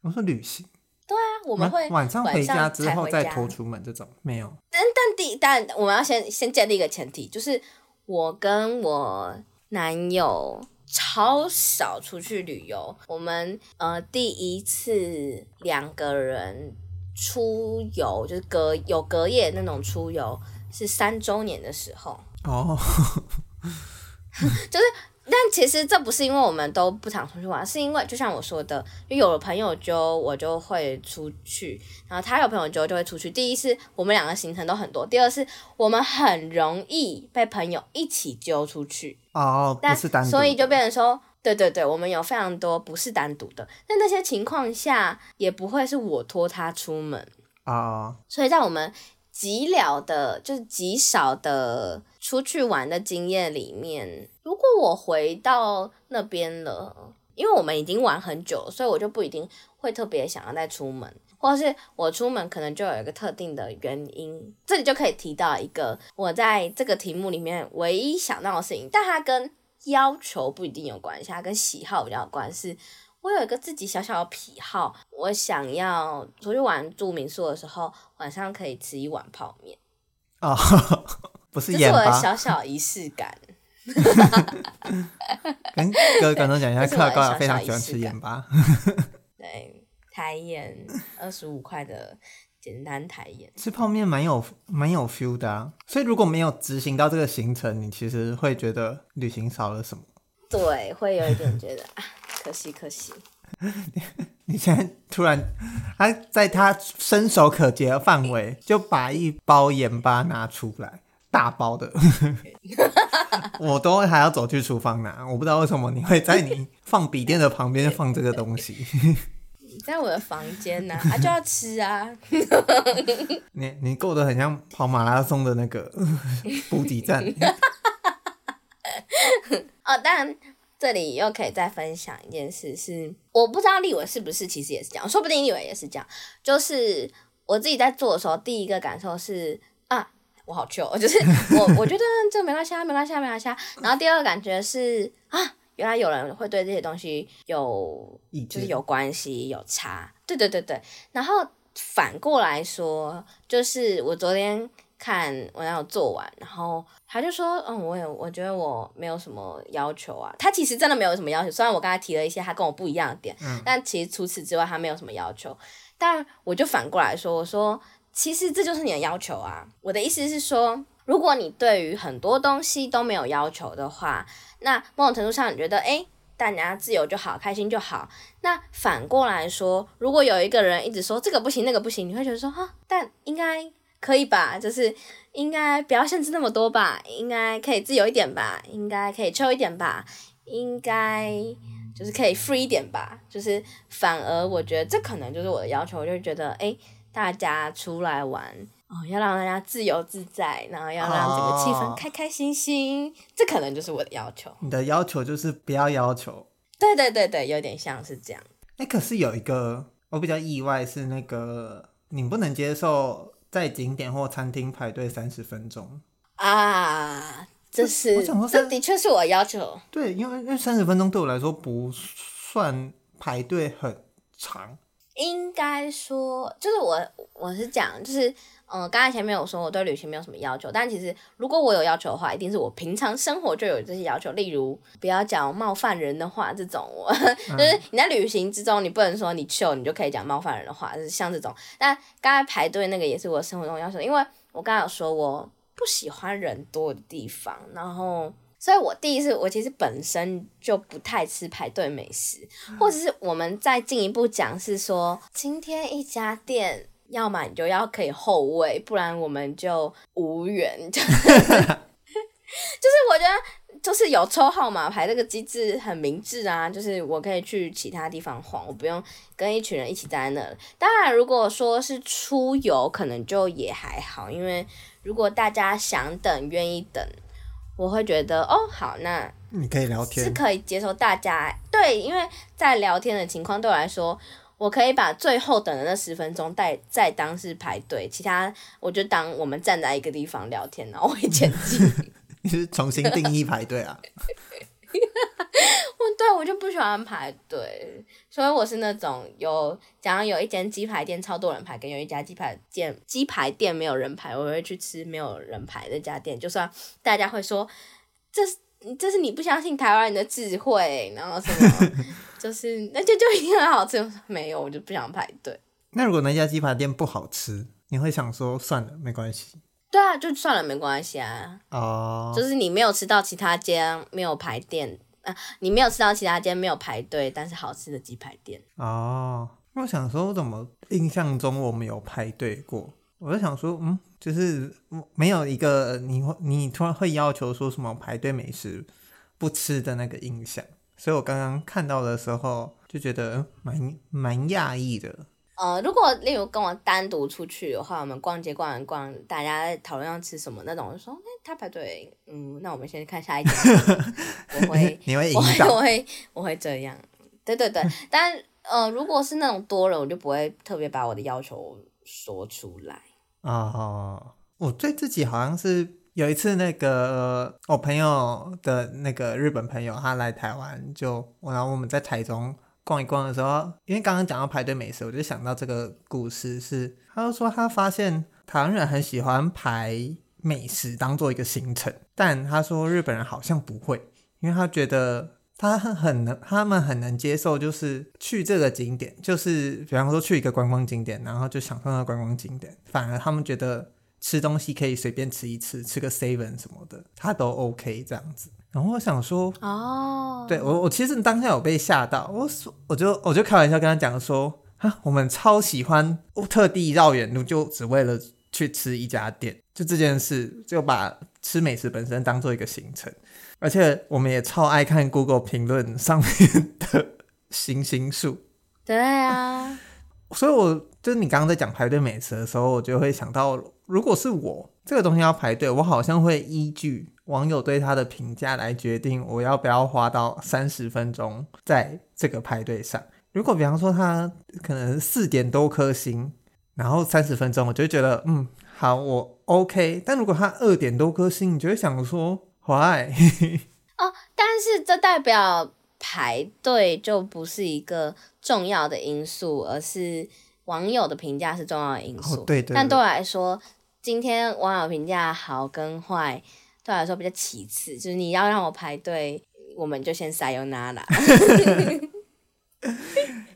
A: 我说旅行。
B: 对啊，我们会
A: 晚上回家之后再拖出门这种没有。
B: 但但第但我们要先先建立一个前提，就是我跟我男友超少出去旅游。我们呃第一次两个人出游，就是隔有隔夜那种出游，是三周年的时候。哦。就是，但其实这不是因为我们都不常出去玩，是因为就像我说的，就有了朋友就我就会出去，然后他有朋友就就会出去。第一是我们两个行程都很多，第二是我们很容易被朋友一起揪出去
A: 哦，不是单独，
B: 所以就变成说，对对对，我们有非常多不是单独的，但那些情况下也不会是我拖他出门
A: 啊，
B: 所以在我们。极了的，就是极少的出去玩的经验里面，如果我回到那边了，因为我们已经玩很久，所以我就不一定会特别想要再出门，或者是我出门可能就有一个特定的原因。这里就可以提到一个我在这个题目里面唯一想到的事情，但它跟要求不一定有关系，它跟喜好比较有关系。我有一个自己小小的癖好，我想要出去玩住民宿的时候，晚上可以吃一碗泡面。
A: 哦，不是
B: 这是我的小小仪式感。
A: 跟各位观众讲一下，克劳高雅非常喜欢吃盐巴。
B: 对，台盐二十五块的简单台盐，
A: 吃泡面蛮有蛮有 feel 的啊。所以如果没有执行到这个行程，你其实会觉得旅行少了什么？
B: 对，会有一点觉得啊。可惜可惜，
A: 你现在突然，他在他伸手可及的范围，就把一包盐巴拿出来，大包的，我都还要走去厨房拿。我不知道为什么你会在你放笔电的旁边放这个东西。
B: 在我的房间呢、啊，他 就要吃啊。
A: 你你过得很像跑马拉松的那个补给站。
B: 哦，当然。这里又可以再分享一件事是，是我不知道立伟是不是其实也是这样，说不定立伟也是这样。就是我自己在做的时候，第一个感受是啊，我好糗，就是我 我觉得这个没关系啊，没关系啊，没关系啊。然后第二个感觉是啊，原来有人会对这些东西有，就是有关系有差。对对对对。然后反过来说，就是我昨天。看我男友做完，然后他就说：“嗯，我也我觉得我没有什么要求啊。”他其实真的没有什么要求，虽然我刚才提了一些他跟我不一样的点，嗯，但其实除此之外他没有什么要求。但我就反过来说：“我说其实这就是你的要求啊。”我的意思是说，如果你对于很多东西都没有要求的话，那某种程度上你觉得，诶，大家自由就好，开心就好。那反过来说，如果有一个人一直说这个不行，那个不行，你会觉得说哈，但应该。可以吧，就是应该不要限制那么多吧，应该可以自由一点吧，应该可以 chill 一点吧，应该就是可以 free 一点吧，就是反而我觉得这可能就是我的要求，我就觉得哎、欸，大家出来玩哦，要让大家自由自在，然后要让整个气氛开开心心，哦，这可能就是我的要求。
A: 你的要求就是不要要求。
B: 对对对对，有点像是这样。
A: 哎、欸，可是有一个我比较意外是那个你不能接受。在景点或餐厅排队三十分钟
B: 啊，这是这的确是我要求。
A: 对，因为因为三十分钟对我来说不算排队很长。
B: 应该说，就是我我是讲，就是嗯，刚才前面有说我对旅行没有什么要求，但其实如果我有要求的话，一定是我平常生活就有这些要求，例如不要讲冒犯人的话，这种我、嗯、就是你在旅行之中，你不能说你秀，你就可以讲冒犯人的话，就是像这种。但刚才排队那个也是我生活中要求，因为我刚才有说我不喜欢人多的地方，然后。所以我第一次，我其实本身就不太吃排队美食，或者是我们再进一步讲，是说今天一家店，要么你就要可以后卫，不然我们就无缘。就是我觉得，就是有抽号码牌这个机制很明智啊，就是我可以去其他地方晃，我不用跟一群人一起待在那。当然，如果说是出游，可能就也还好，因为如果大家想等，愿意等。我会觉得哦，好，那
A: 你可以聊天，
B: 是可以接受大家对，因为在聊天的情况对我来说，我可以把最后等的那十分钟带再当是排队，其他我就当我们站在一个地方聊天，然后我会前进。
A: 你是重新定义排队啊？
B: 我对我就不喜欢排队，所以我是那种有，假如有一间鸡排店超多人排，跟有一家鸡排店鸡排店没有人排，我会去吃没有人排的那家店，就算大家会说这是这是你不相信台湾人的智慧，然后什么 就是那就就一定很好吃，没有我就不想排队。
A: 那如果那家鸡排店不好吃，你会想说算了，没关系。
B: 对啊，就算了，没关系啊。哦。就是你没有吃到其他间没有排店。啊，你没有吃到其他间没有排队，但是好吃的鸡排店
A: 哦。我想说，我怎么印象中我没有排队过？我就想说，嗯，就是没有一个你你突然会要求说什么排队美食不吃的那个印象，所以我刚刚看到的时候就觉得蛮蛮讶异的。
B: 呃，如果例如跟我单独出去的话，我们逛街逛完逛，大家讨论要吃什么那种，我就说，哎、欸，他排队，嗯，那我们先看下一家。我会，
A: 你会
B: 我会，我会，我会这样。对对对，但呃，如果是那种多人，我就不会特别把我的要求说出来。
A: 哦，我对自己好像是有一次，那个我朋友的那个日本朋友，他来台湾，就我然后我们在台中。逛一逛的时候，因为刚刚讲到排队美食，我就想到这个故事是，他就说他发现台湾人很喜欢排美食当做一个行程，但他说日本人好像不会，因为他觉得他很能，他们很能接受，就是去这个景点，就是比方说去一个观光景点，然后就享受那个观光景点，反而他们觉得吃东西可以随便吃一吃，吃个 seven 什么的，他都 OK 这样子。然后我想说，哦、oh.，对我我其实当下有被吓到，我说我就我就开玩笑跟他讲说，啊，我们超喜欢特地绕远路，就只为了去吃一家店，就这件事就把吃美食本身当做一个行程，而且我们也超爱看 Google 评论上面的星星数。
B: 对啊，
A: 所以我就是你刚刚在讲排队美食的时候，我就会想到，如果是我这个东西要排队，我好像会依据。网友对它的评价来决定我要不要花到三十分钟在这个排队上。如果比方说它可能四点多颗星，然后三十分钟，我就觉得嗯好，我 OK。但如果它二点多颗星，你就会想说 why？
B: 哦，但是这代表排队就不是一个重要的因素，而是网友的评价是重要的因素。
A: 哦、对，对对。
B: 但对我来说，今天网友评价好跟坏。对我来说比较其次，就是你要让我排队，我们就先撒由那拉。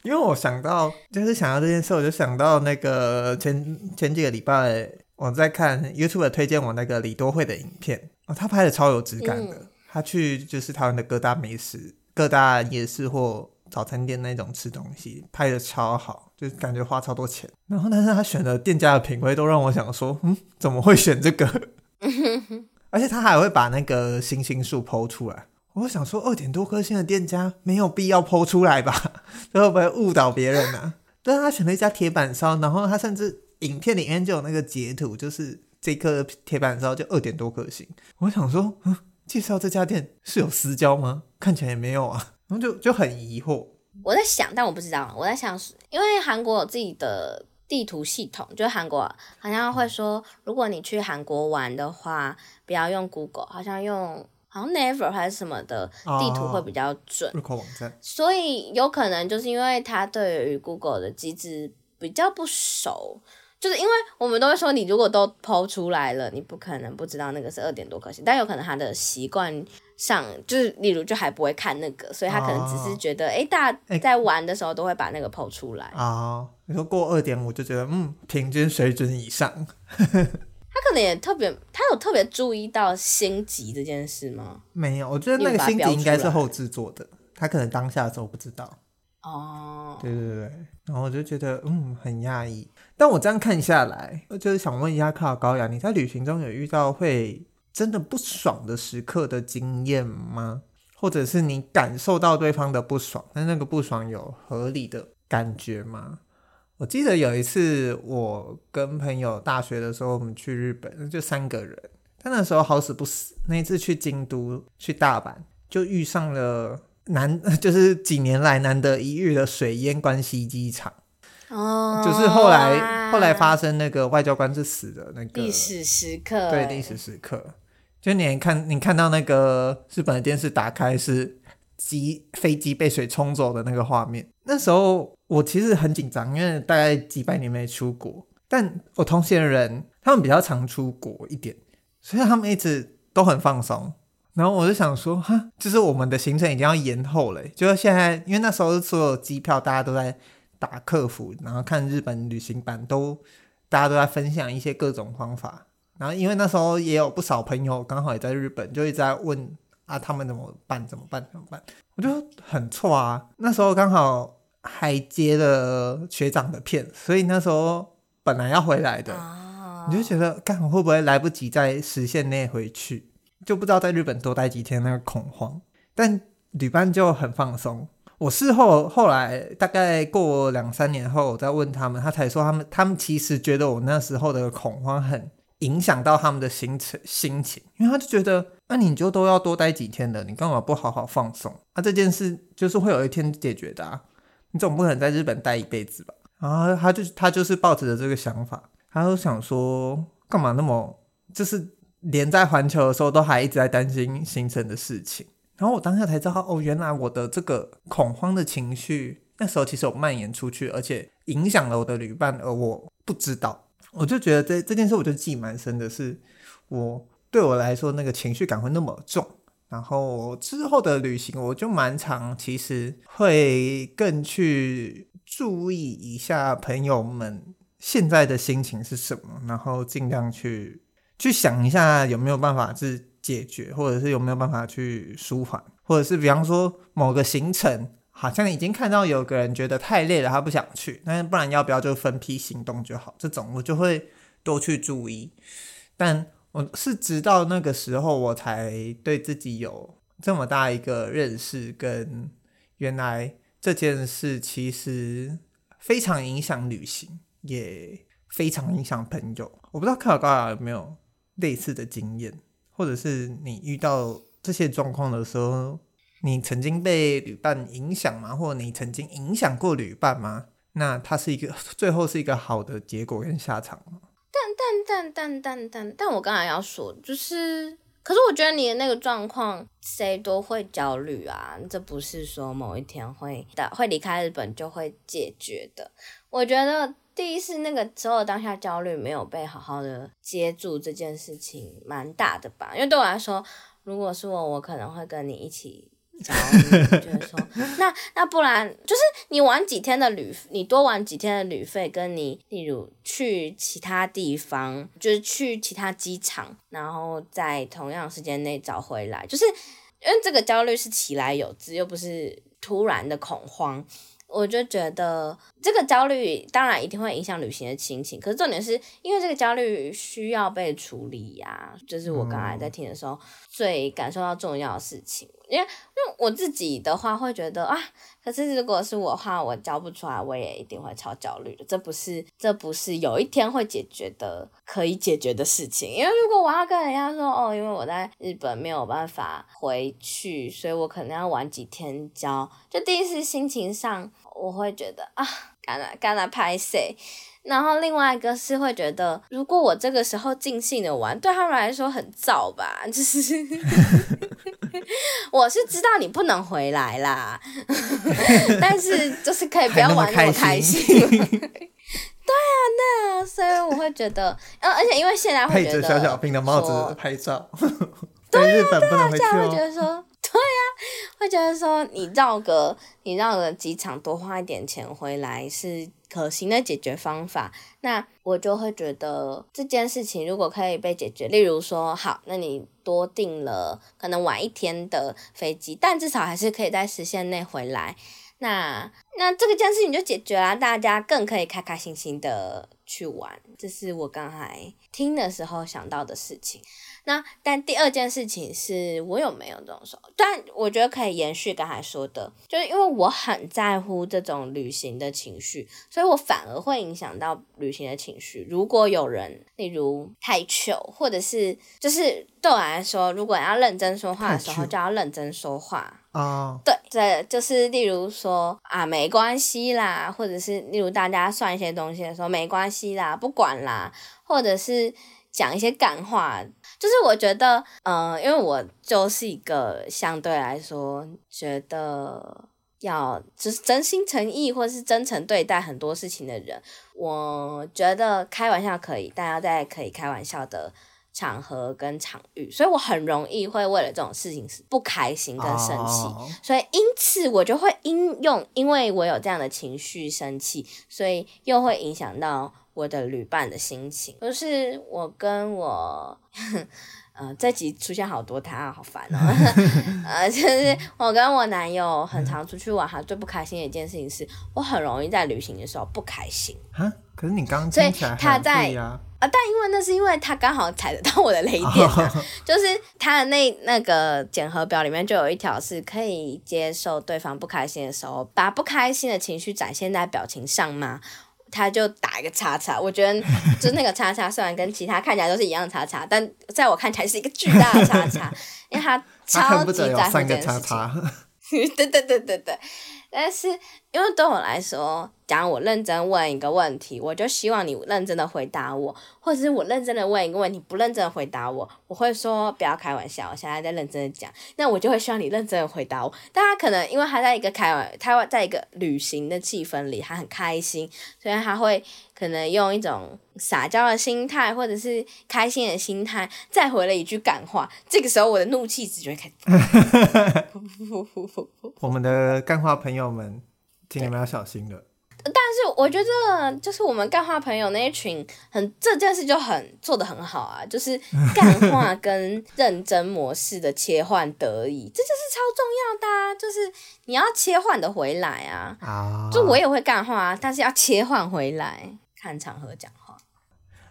A: 因为我想到，就是想到这件事，我就想到那个前前几个礼拜我在看 YouTube 推荐我那个李多慧的影片哦，他拍的超有质感的。嗯、他去就是台湾的各大美食、各大夜市或早餐店那种吃东西，拍的超好，就感觉花超多钱。然后但是他选的店家的品味都让我想说，嗯，怎么会选这个？而且他还会把那个星星数 po 出来，我想说二点多颗星的店家没有必要 po 出来吧？这会不会误导别人呢、啊？但是他选了一家铁板烧，然后他甚至影片里面就有那个截图，就是这颗铁板烧就二点多颗星。我想说，嗯，介绍这家店是有私交吗？看起来也没有啊，然后就就很疑惑。
B: 我在想，但我不知道。我在想，因为韩国有自己的。地图系统就是韩国好像会说，如果你去韩国玩的话，不要用 Google，好像用好好像 Never 还是什么的地图会比较准。
A: 入口网站。
B: 所以有可能就是因为他对于 Google 的机制比较不熟。就是因为我们都会说，你如果都 PO 出来了，你不可能不知道那个是二点多颗星，但有可能他的习惯上，就是例如就还不会看那个，所以他可能只是觉得，哎、哦欸，大家在玩的时候都会把那个 PO 出来啊、
A: 哦。你说过二点五就觉得，嗯，平均水准以上。
B: 他可能也特别，他有特别注意到星级这件事吗？
A: 没有，我觉得那个星级应该是后制作的，他可能当下的时候不知道。
B: 哦，
A: 对对对，然后我就觉得，嗯，很讶异。但我这样看下来，我就是想问一下，卡高雅，你在旅行中有遇到会真的不爽的时刻的经验吗？或者是你感受到对方的不爽，但那个不爽有合理的感觉吗？我记得有一次，我跟朋友大学的时候，我们去日本，就三个人，但那时候好死不死，那一次去京都、去大阪，就遇上了难，就是几年来难得一遇的水淹关西机场。
B: 哦，
A: 就是后来后来发生那个外交官是死的那个
B: 历史时刻，
A: 对历史时刻，就你看你看到那个日本的电视打开是机飞机被水冲走的那个画面，那时候我其实很紧张，因为大概几百年没出国，但我同行的人他们比较常出国一点，所以他们一直都很放松，然后我就想说，哈，就是我们的行程已经要延后了，就是现在因为那时候所有机票大家都在。打客服，然后看日本旅行版，都大家都在分享一些各种方法。然后因为那时候也有不少朋友刚好也在日本，就一直在问啊，他们怎么办？怎么办？怎么办？我就很错啊。那时候刚好还接了学长的片，所以那时候本来要回来的，你就觉得干会不会来不及在时限内回去？就不知道在日本多待几天，那个恐慌。但旅伴就很放松。我事后后来大概过两三年后，我再问他们，他才说他们他们其实觉得我那时候的恐慌很影响到他们的行程心情，因为他就觉得，那、啊、你就都要多待几天的，你干嘛不好好放松？啊，这件事就是会有一天解决的啊，你总不可能在日本待一辈子吧？然后他就他就是抱着这个想法，他就想说，干嘛那么就是连在环球的时候都还一直在担心行程的事情。然后我当下才知道，哦，原来我的这个恐慌的情绪，那时候其实有蔓延出去，而且影响了我的旅伴，而我不知道。我就觉得这这件事，我就记蛮深的是，我对我来说那个情绪感会那么重。然后之后的旅行，我就蛮常，其实会更去注意一下朋友们现在的心情是什么，然后尽量去去想一下有没有办法是。解决，或者是有没有办法去舒缓，或者是比方说某个行程，好像已经看到有个人觉得太累了，他不想去，那不然要不要就分批行动就好？这种我就会多去注意。但我是直到那个时候，我才对自己有这么大一个认识，跟原来这件事其实非常影响旅行，也非常影响朋友。我不知道卡尔高雅有没有类似的经验。或者是你遇到这些状况的时候，你曾经被旅伴影响吗？或者你曾经影响过旅伴吗？那它是一个 最后是一个好的结果跟下场吗？
B: 但但但但但但但我刚才要说，就是，可是我觉得你的那个状况，谁都会焦虑啊，这不是说某一天会的会离开日本就会解决的。我觉得。第一是那个时候当下焦虑没有被好好的接住这件事情蛮大的吧，因为对我来说，如果是我，我可能会跟你一起 焦虑，觉得说，那那不然就是你玩几天的旅，你多玩几天的旅费，跟你例如去其他地方，就是去其他机场，然后在同样时间内找回来，就是因为这个焦虑是起来有之，又不是突然的恐慌。我就觉得这个焦虑当然一定会影响旅行的心情，可是重点是因为这个焦虑需要被处理呀，就是我刚才在听的时候最感受到重要的事情。因为因为我自己的话会觉得啊，可是如果是我的话，我教不出来，我也一定会超焦虑的。这不是这不是有一天会解决的可以解决的事情。因为如果我要跟人家说哦，因为我在日本没有办法回去，所以我可能要晚几天交。就第一次心情上我会觉得啊，干了干了拍谁。然后另外一个是会觉得，如果我这个时候尽兴的玩，对他们来说很燥吧，就是。我是知道你不能回来啦，但是就是可以不要玩那么开心。对啊，对啊，所以我会觉得，呃，而且因为现在会觉得
A: 配着小小兵的帽子拍照，
B: 对啊，
A: 日本不能回去哦。
B: 对啊，会觉得说，对啊，会觉得说，你绕个你绕个机场多花一点钱回来是可行的解决方法。那我就会觉得这件事情如果可以被解决，例如说，好，那你多订了可能晚一天的飞机，但至少还是可以在时限内回来。那那这个件事情就解决了，大家更可以开开心心的去玩。这是我刚才听的时候想到的事情。那但第二件事情是我有没有这种时候？但我觉得可以延续刚才说的，就是因为我很在乎这种旅行的情绪，所以我反而会影响到旅行的情绪。如果有人例如太糗，或者是就是对我来说，如果要认真说话的时候，就要认真说话
A: 啊。
B: 对，这就是例如说啊，没关系啦，或者是例如大家算一些东西的时候，没关系啦，不管啦，或者是。讲一些干话，就是我觉得，嗯、因为我就是一个相对来说觉得要就是真心诚意或是真诚对待很多事情的人。我觉得开玩笑可以，大家在可以开玩笑的场合跟场域，所以我很容易会为了这种事情不开心跟生气，oh. 所以因此我就会应用，因为我有这样的情绪生气，所以又会影响到。我的旅伴的心情，就是我跟我，呃，这集出现好多他，好烦哦。呃，就是我跟我男友很常出去玩，他最不开心的一件事情是我很容易在旅行的时候不开心。
A: 啊？可是你刚刚听起来
B: 他在啊，但因为那是因为他刚好踩得到我的雷点啊，就是他的那那个检核表里面就有一条是可以接受对方不开心的时候，把不开心的情绪展现在表情上吗？他就打一个叉叉，我觉得 就是那个叉叉，虽然跟其他看起来都是一样的叉叉，但在我看起来是一个巨大的叉叉，因为他超级在乎这件事情。对对对对对，但是因为对我来说。假如我认真问一个问题，我就希望你认真的回答我，或者是我认真的问一个问题，不认真的回答我，我会说不要开玩笑，我现在在认真的讲，那我就会希望你认真的回答我。但他可能因为他在一个开玩，他在一个旅行的气氛里，他很开心，所以他会可能用一种撒娇的心态，或者是开心的心态，再回了一句干话。这个时候我的怒气值就会开始。
A: 我们的干话朋友们，请你们要小心了。
B: 但是我觉得，就是我们干话朋友那一群很这件事就很做的很好啊，就是干话跟认真模式的切换得宜，这就是超重要的啊，就是你要切换的回来啊。啊，就我也会干话，但是要切换回来，看场合讲话。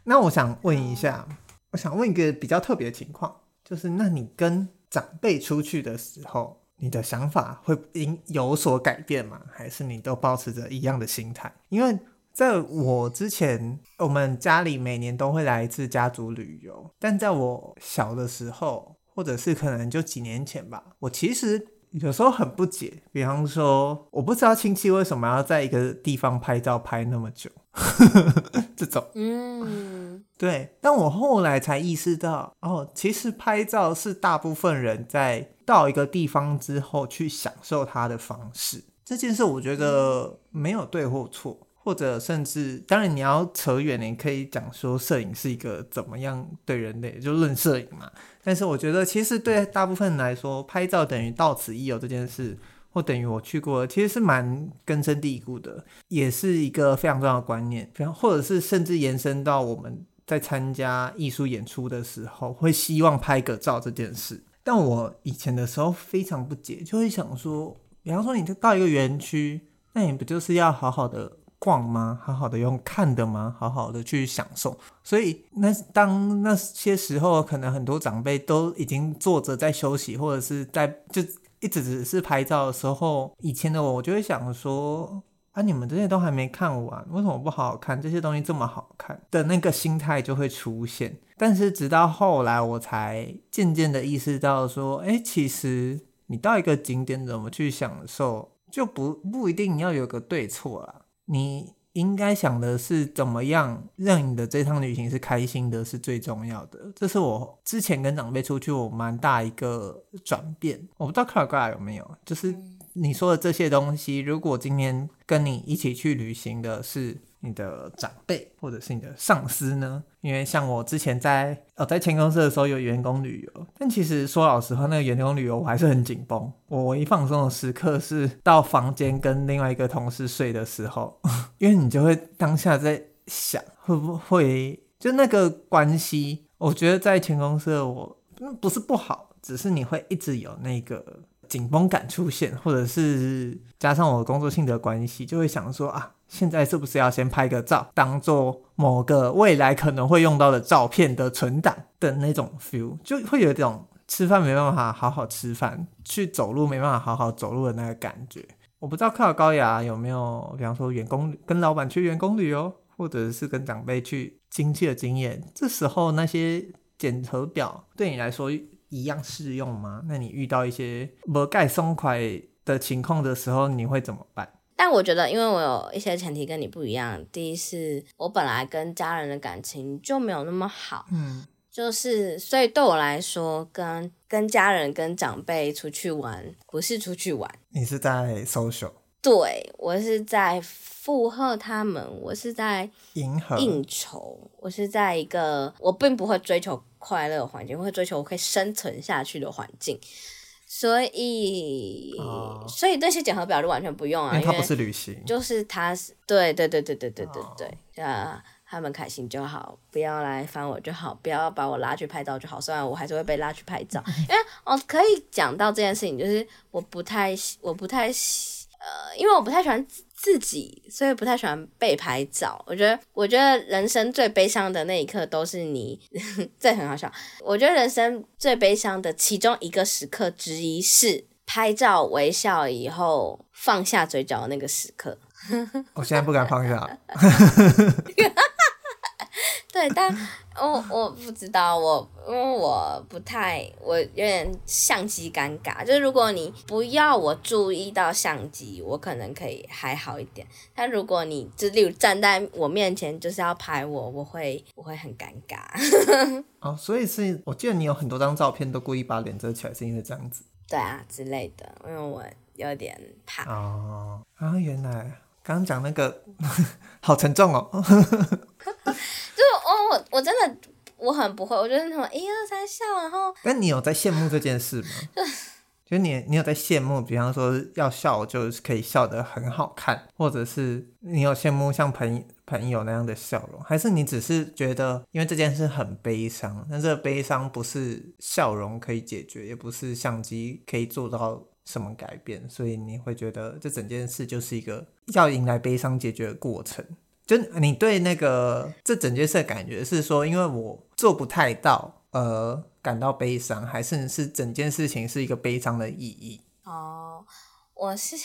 A: 那我想问一下，我想问一个比较特别的情况，就是那你跟长辈出去的时候，你的想法会因有所改变吗？还是你都保持着一样的心态？因为在我之前，我们家里每年都会来一次家族旅游，但在我小的时候，或者是可能就几年前吧，我其实有时候很不解。比方说，我不知道亲戚为什么要在一个地方拍照拍那么久，这种，嗯，对。但我后来才意识到，哦，其实拍照是大部分人在。到一个地方之后去享受它的方式，这件事我觉得没有对或错，或者甚至当然你要扯远，你可以讲说摄影是一个怎么样对人类，就论摄影嘛。但是我觉得其实对大部分人来说，拍照等于到此一游这件事，或等于我去过，其实是蛮根深蒂固的，也是一个非常重要的观念。然后或者是甚至延伸到我们在参加艺术演出的时候，会希望拍个照这件事。但我以前的时候非常不解，就会想说，比方说你到一个园区，那你不就是要好好的逛吗？好好的用看的吗？好好的去享受。所以那当那些时候，可能很多长辈都已经坐着在休息，或者是在就一直只是拍照的时候，以前的我，我就会想说。啊！你们这些都还没看完，为什么不好好看？这些东西这么好看的那个心态就会出现。但是直到后来，我才渐渐的意识到说，哎，其实你到一个景点怎么去享受，就不不一定要有个对错啦。你应该想的是怎么样让你的这趟旅行是开心的，是最重要的。这是我之前跟长辈出去，我蛮大一个转变。我不知道克尔有没有，就是你说的这些东西，如果今天跟你一起去旅行的是。你的长辈或者是你的上司呢？因为像我之前在呃在前公司的时候有员工旅游，但其实说老实话，那个员工旅游我还是很紧绷。我唯一放松的时刻是到房间跟另外一个同事睡的时候，因为你就会当下在想会不会就那个关系。我觉得在前公司的我不是不好，只是你会一直有那个。紧绷感出现，或者是加上我工作性的关系，就会想说啊，现在是不是要先拍个照，当做某个未来可能会用到的照片的存档的那种 feel，就会有一种吃饭没办法好好吃饭，去走路没办法好好走路的那个感觉。我不知道克劳高雅有没有，比方说员工跟老板去员工旅游，或者是跟长辈去亲戚的经验，这时候那些检核表对你来说，一样适用吗？那你遇到一些不盖松快的情况的时候，你会怎么办？
B: 但我觉得，因为我有一些前提跟你不一样。第一是，我本来跟家人的感情就没有那么好，嗯，就是所以对我来说，跟跟家人、跟长辈出去玩，不是出去玩，
A: 你是在 social。
B: 对，我是在附和他们，我是在
A: 迎合
B: 应酬，我是在一个我并不会追求快乐的环境，我会追求我可以生存下去的环境，所以，哦、所以那些检核表就完全不用啊，因为它
A: 不是旅行，
B: 就是他是对对对对对对对对，啊、哦，他们开心就好，不要来烦我就好，不要把我拉去拍照就好，虽然我还是会被拉去拍照，因为哦可以讲到这件事情，就是我不太我不太。呃，因为我不太喜欢自己，所以不太喜欢被拍照。我觉得，我觉得人生最悲伤的那一刻都是你，这很好笑。我觉得人生最悲伤的其中一个时刻之一是拍照微笑以后放下嘴角的那个时刻。
A: 我现在不敢放下。
B: 对，但我我不知道，我因为我不太，我有点相机尴尬。就是如果你不要我注意到相机，我可能可以还好一点。但如果你就例如站在我面前就是要拍我，我会我会很尴尬。
A: 哦，所以是我记得你有很多张照片都故意把脸遮起来，是因为这样子？对
B: 啊，之类的，因为我有点怕。
A: 哦啊，原来刚刚讲那个 好沉重哦。
B: 就哦，我我真的我很不会，我觉得什么一二三笑，然后。
A: 那你有在羡慕这件事吗？就你你有在羡慕，比方说要笑就是可以笑得很好看，或者是你有羡慕像朋朋友那样的笑容，还是你只是觉得因为这件事很悲伤，但这个悲伤不是笑容可以解决，也不是相机可以做到什么改变，所以你会觉得这整件事就是一个要迎来悲伤解决的过程。就你对那个这整件事的感觉是说，因为我做不太到，而感到悲伤，还是是整件事情是一个悲伤的意义？
B: 哦，我是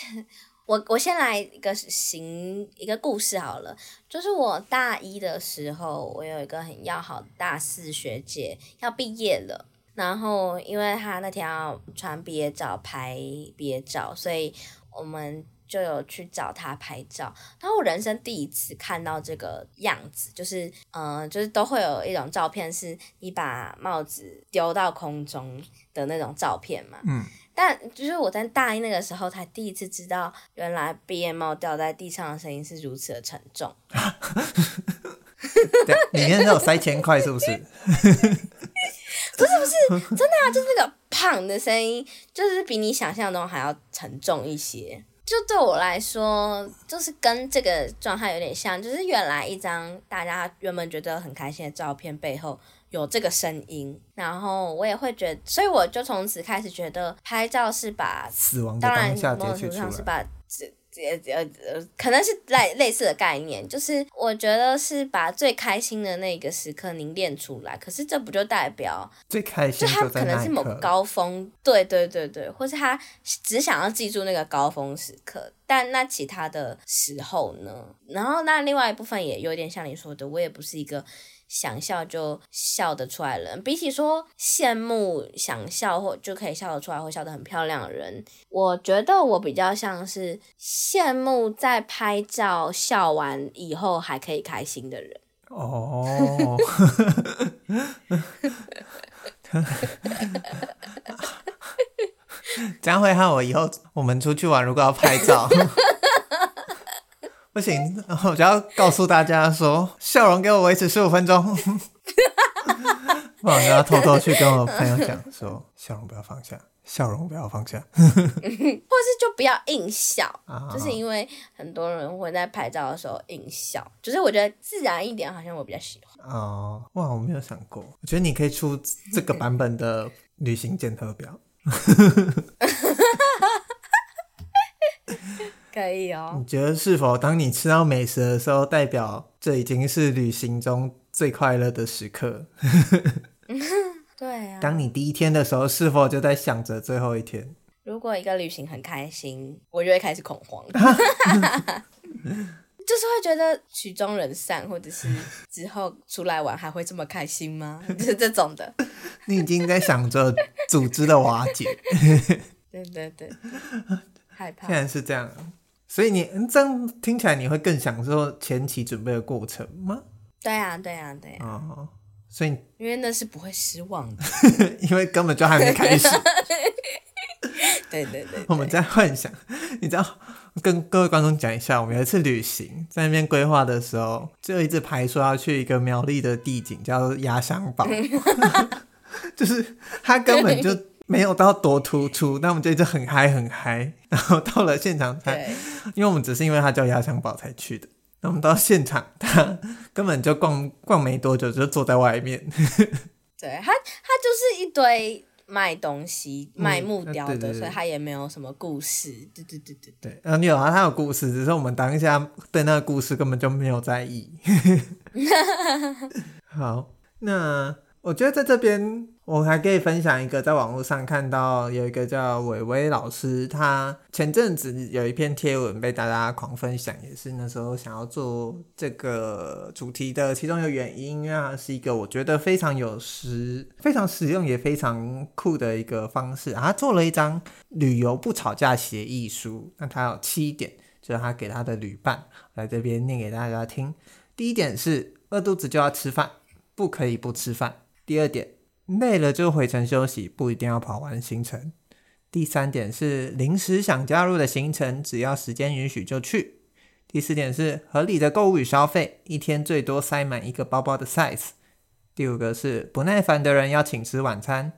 B: 我我先来一个行一个故事好了，就是我大一的时候，我有一个很要好的大四学姐要毕业了，然后因为他那天要穿毕业照拍毕业照，所以我们。就有去找他拍照，然后我人生第一次看到这个样子，就是，嗯、呃，就是都会有一种照片，是你把帽子丢到空中的那种照片嘛。嗯。但就是我在大一那个时候，才第一次知道，原来毕业帽掉在地上的声音是如此的沉重。
A: 对，里面有塞钱块，是不是？
B: 不是不是，真的啊，就是那个胖的声音，就是比你想象中还要沉重一些。就对我来说，就是跟这个状态有点像，就是原来一张大家原本觉得很开心的照片背后有这个声音，然后我也会觉得，所以我就从此开始觉得拍照是把
A: 死亡的当下截取出来。
B: 呃呃呃，可能是类类似的概念，就是我觉得是把最开心的那个时刻凝练出来，可是这不就代表
A: 最开心就，
B: 就他可能是某个高峰，对对对对，或是他只想要记住那个高峰时刻，但那其他的时候呢？然后那另外一部分也有点像你说的，我也不是一个想笑就笑得出来的人。比起说羡慕想笑或就可以笑得出来或笑得很漂亮的人，我觉得我比较像是羡慕在拍照笑完以后还可以开心的人。
A: 哦。这样会害我以后我们出去玩，如果要拍照，不行，我就要告诉大家说，笑容给我维持十五分钟。我要偷偷去跟我朋友讲说，笑容不要放下，笑容不要放下，或
B: 是就不要硬笑，
A: 啊、
B: 就是因为很多人会在拍照的时候硬笑，就是我觉得自然一点，好像我比较喜欢。
A: 哦，哇，我没有想过，我觉得你可以出这个版本的旅行检测表。
B: 可以哦。
A: 你觉得是否当你吃到美食的时候，代表这已经是旅行中最快乐的时刻？
B: 对啊。
A: 当你第一天的时候，是否就在想着最后一天？
B: 如果一个旅行很开心，我就会开始恐慌。就是会觉得曲终人散，或者是之后出来玩还会这么开心吗？就是这种的。
A: 你已经在想着组织的瓦解。
B: 对对对，害怕。
A: 现在是这样，所以你这样听起来，你会更享受前期准备的过程吗？
B: 对啊，对啊，对啊。
A: 哦，所以
B: 因为那是不会失望的，
A: 因为根本就还没开始。
B: 对，对对对，
A: 我们在幻想，你知道，跟各位观众讲一下，我们有一次旅行，在那边规划的时候，就一直排说要去一个苗栗的地景，叫做压箱宝，就是它根本就没有到多突出，但我们就一直很嗨很嗨，然后到了现场才，因为我们只是因为他叫压箱宝才去的，那我们到现场，他根本就逛逛没多久就坐在外面，
B: 对，他，他就是一堆。卖东西、卖木雕的，嗯、对对对，所以他也没有什么故事。对对对对对。
A: 嗯，有啊，他有故事，只是我们当下对那个故事根本就没有在意。好，那。我觉得在这边，我还可以分享一个，在网络上看到有一个叫伟伟老师，他前阵子有一篇贴文被大家狂分享，也是那时候想要做这个主题的其中一个原因，因为它是一个我觉得非常有实、非常实用也非常酷的一个方式。他做了一张旅游不吵架协议书，那他有七点，就是他给他的旅伴来这边念给大家听。第一点是饿肚子就要吃饭，不可以不吃饭。第二点，累了就回程休息，不一定要跑完行程。第三点是临时想加入的行程，只要时间允许就去。第四点是合理的购物与消费，一天最多塞满一个包包的 size。第五个是不耐烦的人要请吃晚餐。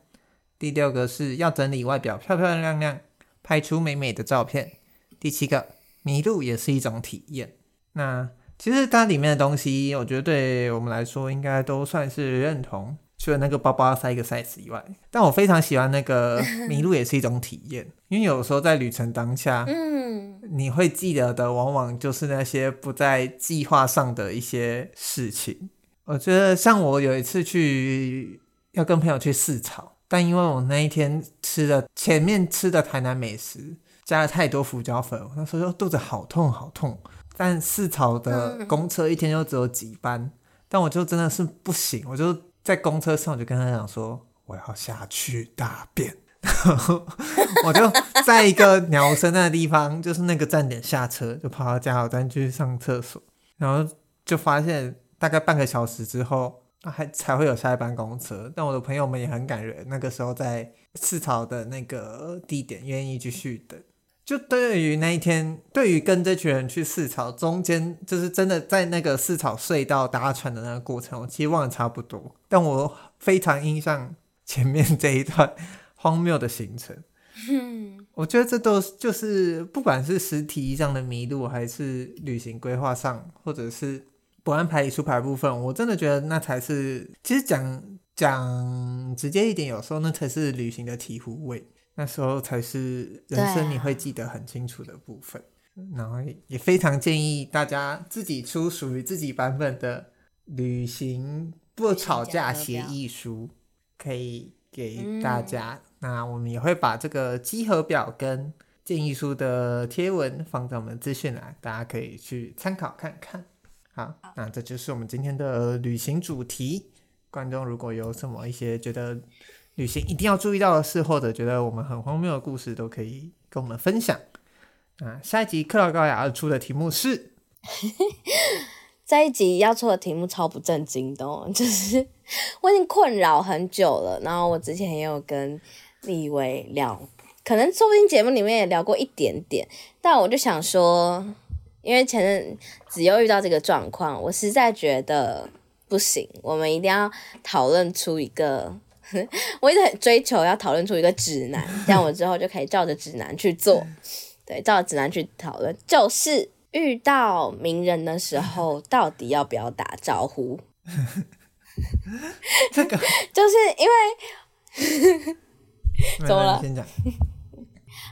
A: 第六个是要整理外表，漂漂亮亮，拍出美美的照片。第七个，迷路也是一种体验。那其实它里面的东西，我觉得对我们来说应该都算是认同。除了那个包包要塞一个 size 以外，但我非常喜欢那个 迷路也是一种体验，因为有时候在旅程当下，嗯，你会记得的往往就是那些不在计划上的一些事情。我觉得像我有一次去要跟朋友去试草，但因为我那一天吃的前面吃的台南美食加了太多胡椒粉，我那时候就肚子好痛好痛。但试草的公车一天就只有几班，但我就真的是不行，我就。在公车上，我就跟他讲说，我要下去大便，然 后我就在一个鸟声的地方，就是那个站点下车，就跑到加油站去上厕所，然后就发现大概半个小时之后，还才会有下一班公车。但我的朋友们也很感人，那个时候在赤潮的那个地点愿意继续等。就对于那一天，对于跟这群人去试草中间，就是真的在那个试草隧道搭船的那个过程，我其实忘得差不多，但我非常印象前面这一段荒谬的行程。嗯，我觉得这都就是不管是实体上的迷路，还是旅行规划上，或者是不按牌理出牌部分，我真的觉得那才是，其实讲讲直接一点，有时候那才是旅行的醍醐味。那时候才是人生你会记得很清楚的部分，啊、然后也非常建议大家自己出属于自己版本的旅行不吵架协议书，可以给大家。嗯、那我们也会把这个集合表跟建议书的贴文放在我们资讯栏，大家可以去参考看看。好，那这就是我们今天的旅行主题。观众如果有什么一些觉得旅行一定要注意到的事，或者觉得我们很荒谬的故事，都可以跟我们分享。啊，下一集克劳高雅要出的题目是，
B: 这一集要出的题目超不正经的哦，就是我已经困扰很久了。然后我之前也有跟立伟聊，可能说不定节目里面也聊过一点点，但我就想说。因为前阵子又遇到这个状况，我实在觉得不行，我们一定要讨论出一个，我一直很追求要讨论出一个指南，这样我之后就可以照着指南去做。对，照着指南去讨论，就是遇到名人的时候，到底要不要打招呼？
A: 这个
B: 就是因为怎么了？
A: 先讲。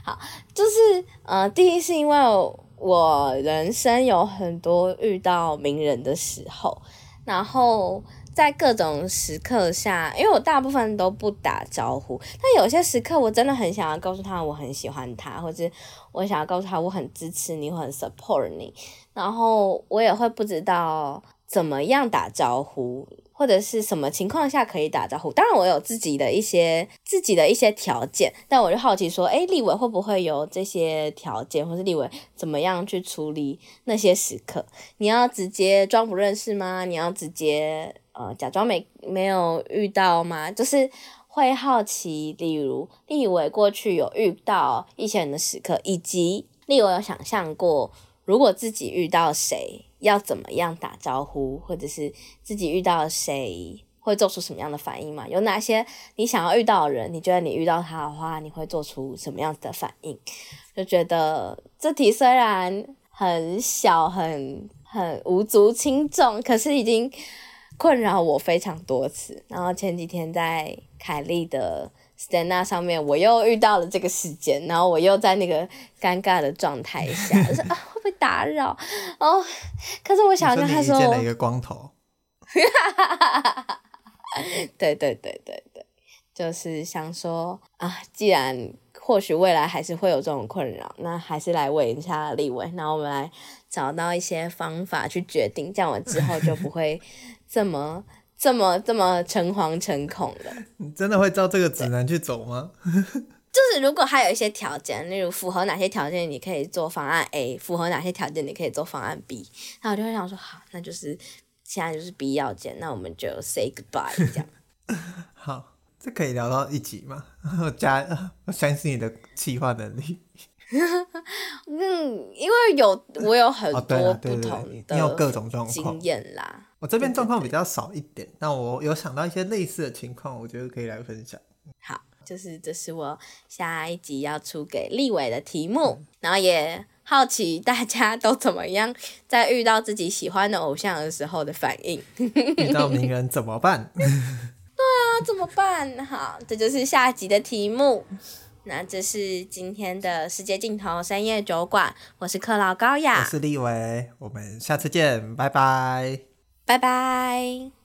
B: 好，就是呃，第一是因为。我人生有很多遇到名人的时候，然后在各种时刻下，因为我大部分都不打招呼，但有些时刻我真的很想要告诉他我很喜欢他，或者我想要告诉他我很支持你，我很 support 你，然后我也会不知道怎么样打招呼。或者是什么情况下可以打招呼？当然，我有自己的一些自己的一些条件，但我就好奇说，诶，立伟会不会有这些条件，或是立伟怎么样去处理那些时刻？你要直接装不认识吗？你要直接呃假装没没有遇到吗？就是会好奇，例如立伟过去有遇到一些人的时刻，以及立伟有想象过，如果自己遇到谁。要怎么样打招呼，或者是自己遇到谁会做出什么样的反应吗？有哪些你想要遇到的人？你觉得你遇到他的话，你会做出什么样子的反应？就觉得这题虽然很小，很很无足轻重，可是已经困扰我非常多次。然后前几天在凯莉的 stand up 上面，我又遇到了这个事件，然后我又在那个尴尬的状态下，就是啊。会打扰哦，可是我想跟他说，
A: 剪了一个光头，
B: 对对对对对，就是想说啊，既然或许未来还是会有这种困扰，那还是来问一下立伟，然后我们来找到一些方法去决定，这样我之后就不会这么这么这么诚惶诚恐了。
A: 你真的会照这个指南去走吗？
B: 就是如果还有一些条件，例如符合哪些条件你可以做方案 A，符合哪些条件你可以做方案 B，那我就会想说好，那就是现在就是 B 要件，那我们就 say goodbye 这样。
A: 好，这可以聊到一集吗？我加，我相信你的企划能力。
B: 嗯，因为有我有很多不同的，
A: 你有各种状况
B: 经验啦。
A: 我这边状况比较少一点，但我有想到一些类似的情况，我觉得可以来分享。
B: 好。就是这是我下一集要出给立伟的题目，嗯、然后也好奇大家都怎么样在遇到自己喜欢的偶像的时候的反应。
A: 遇到名人怎么办？
B: 对啊，怎么办？好，这就是下集的题目。那这是今天的世界尽头深夜酒馆，我是克劳高雅，
A: 我是立维，我们下次见，拜拜，
B: 拜拜。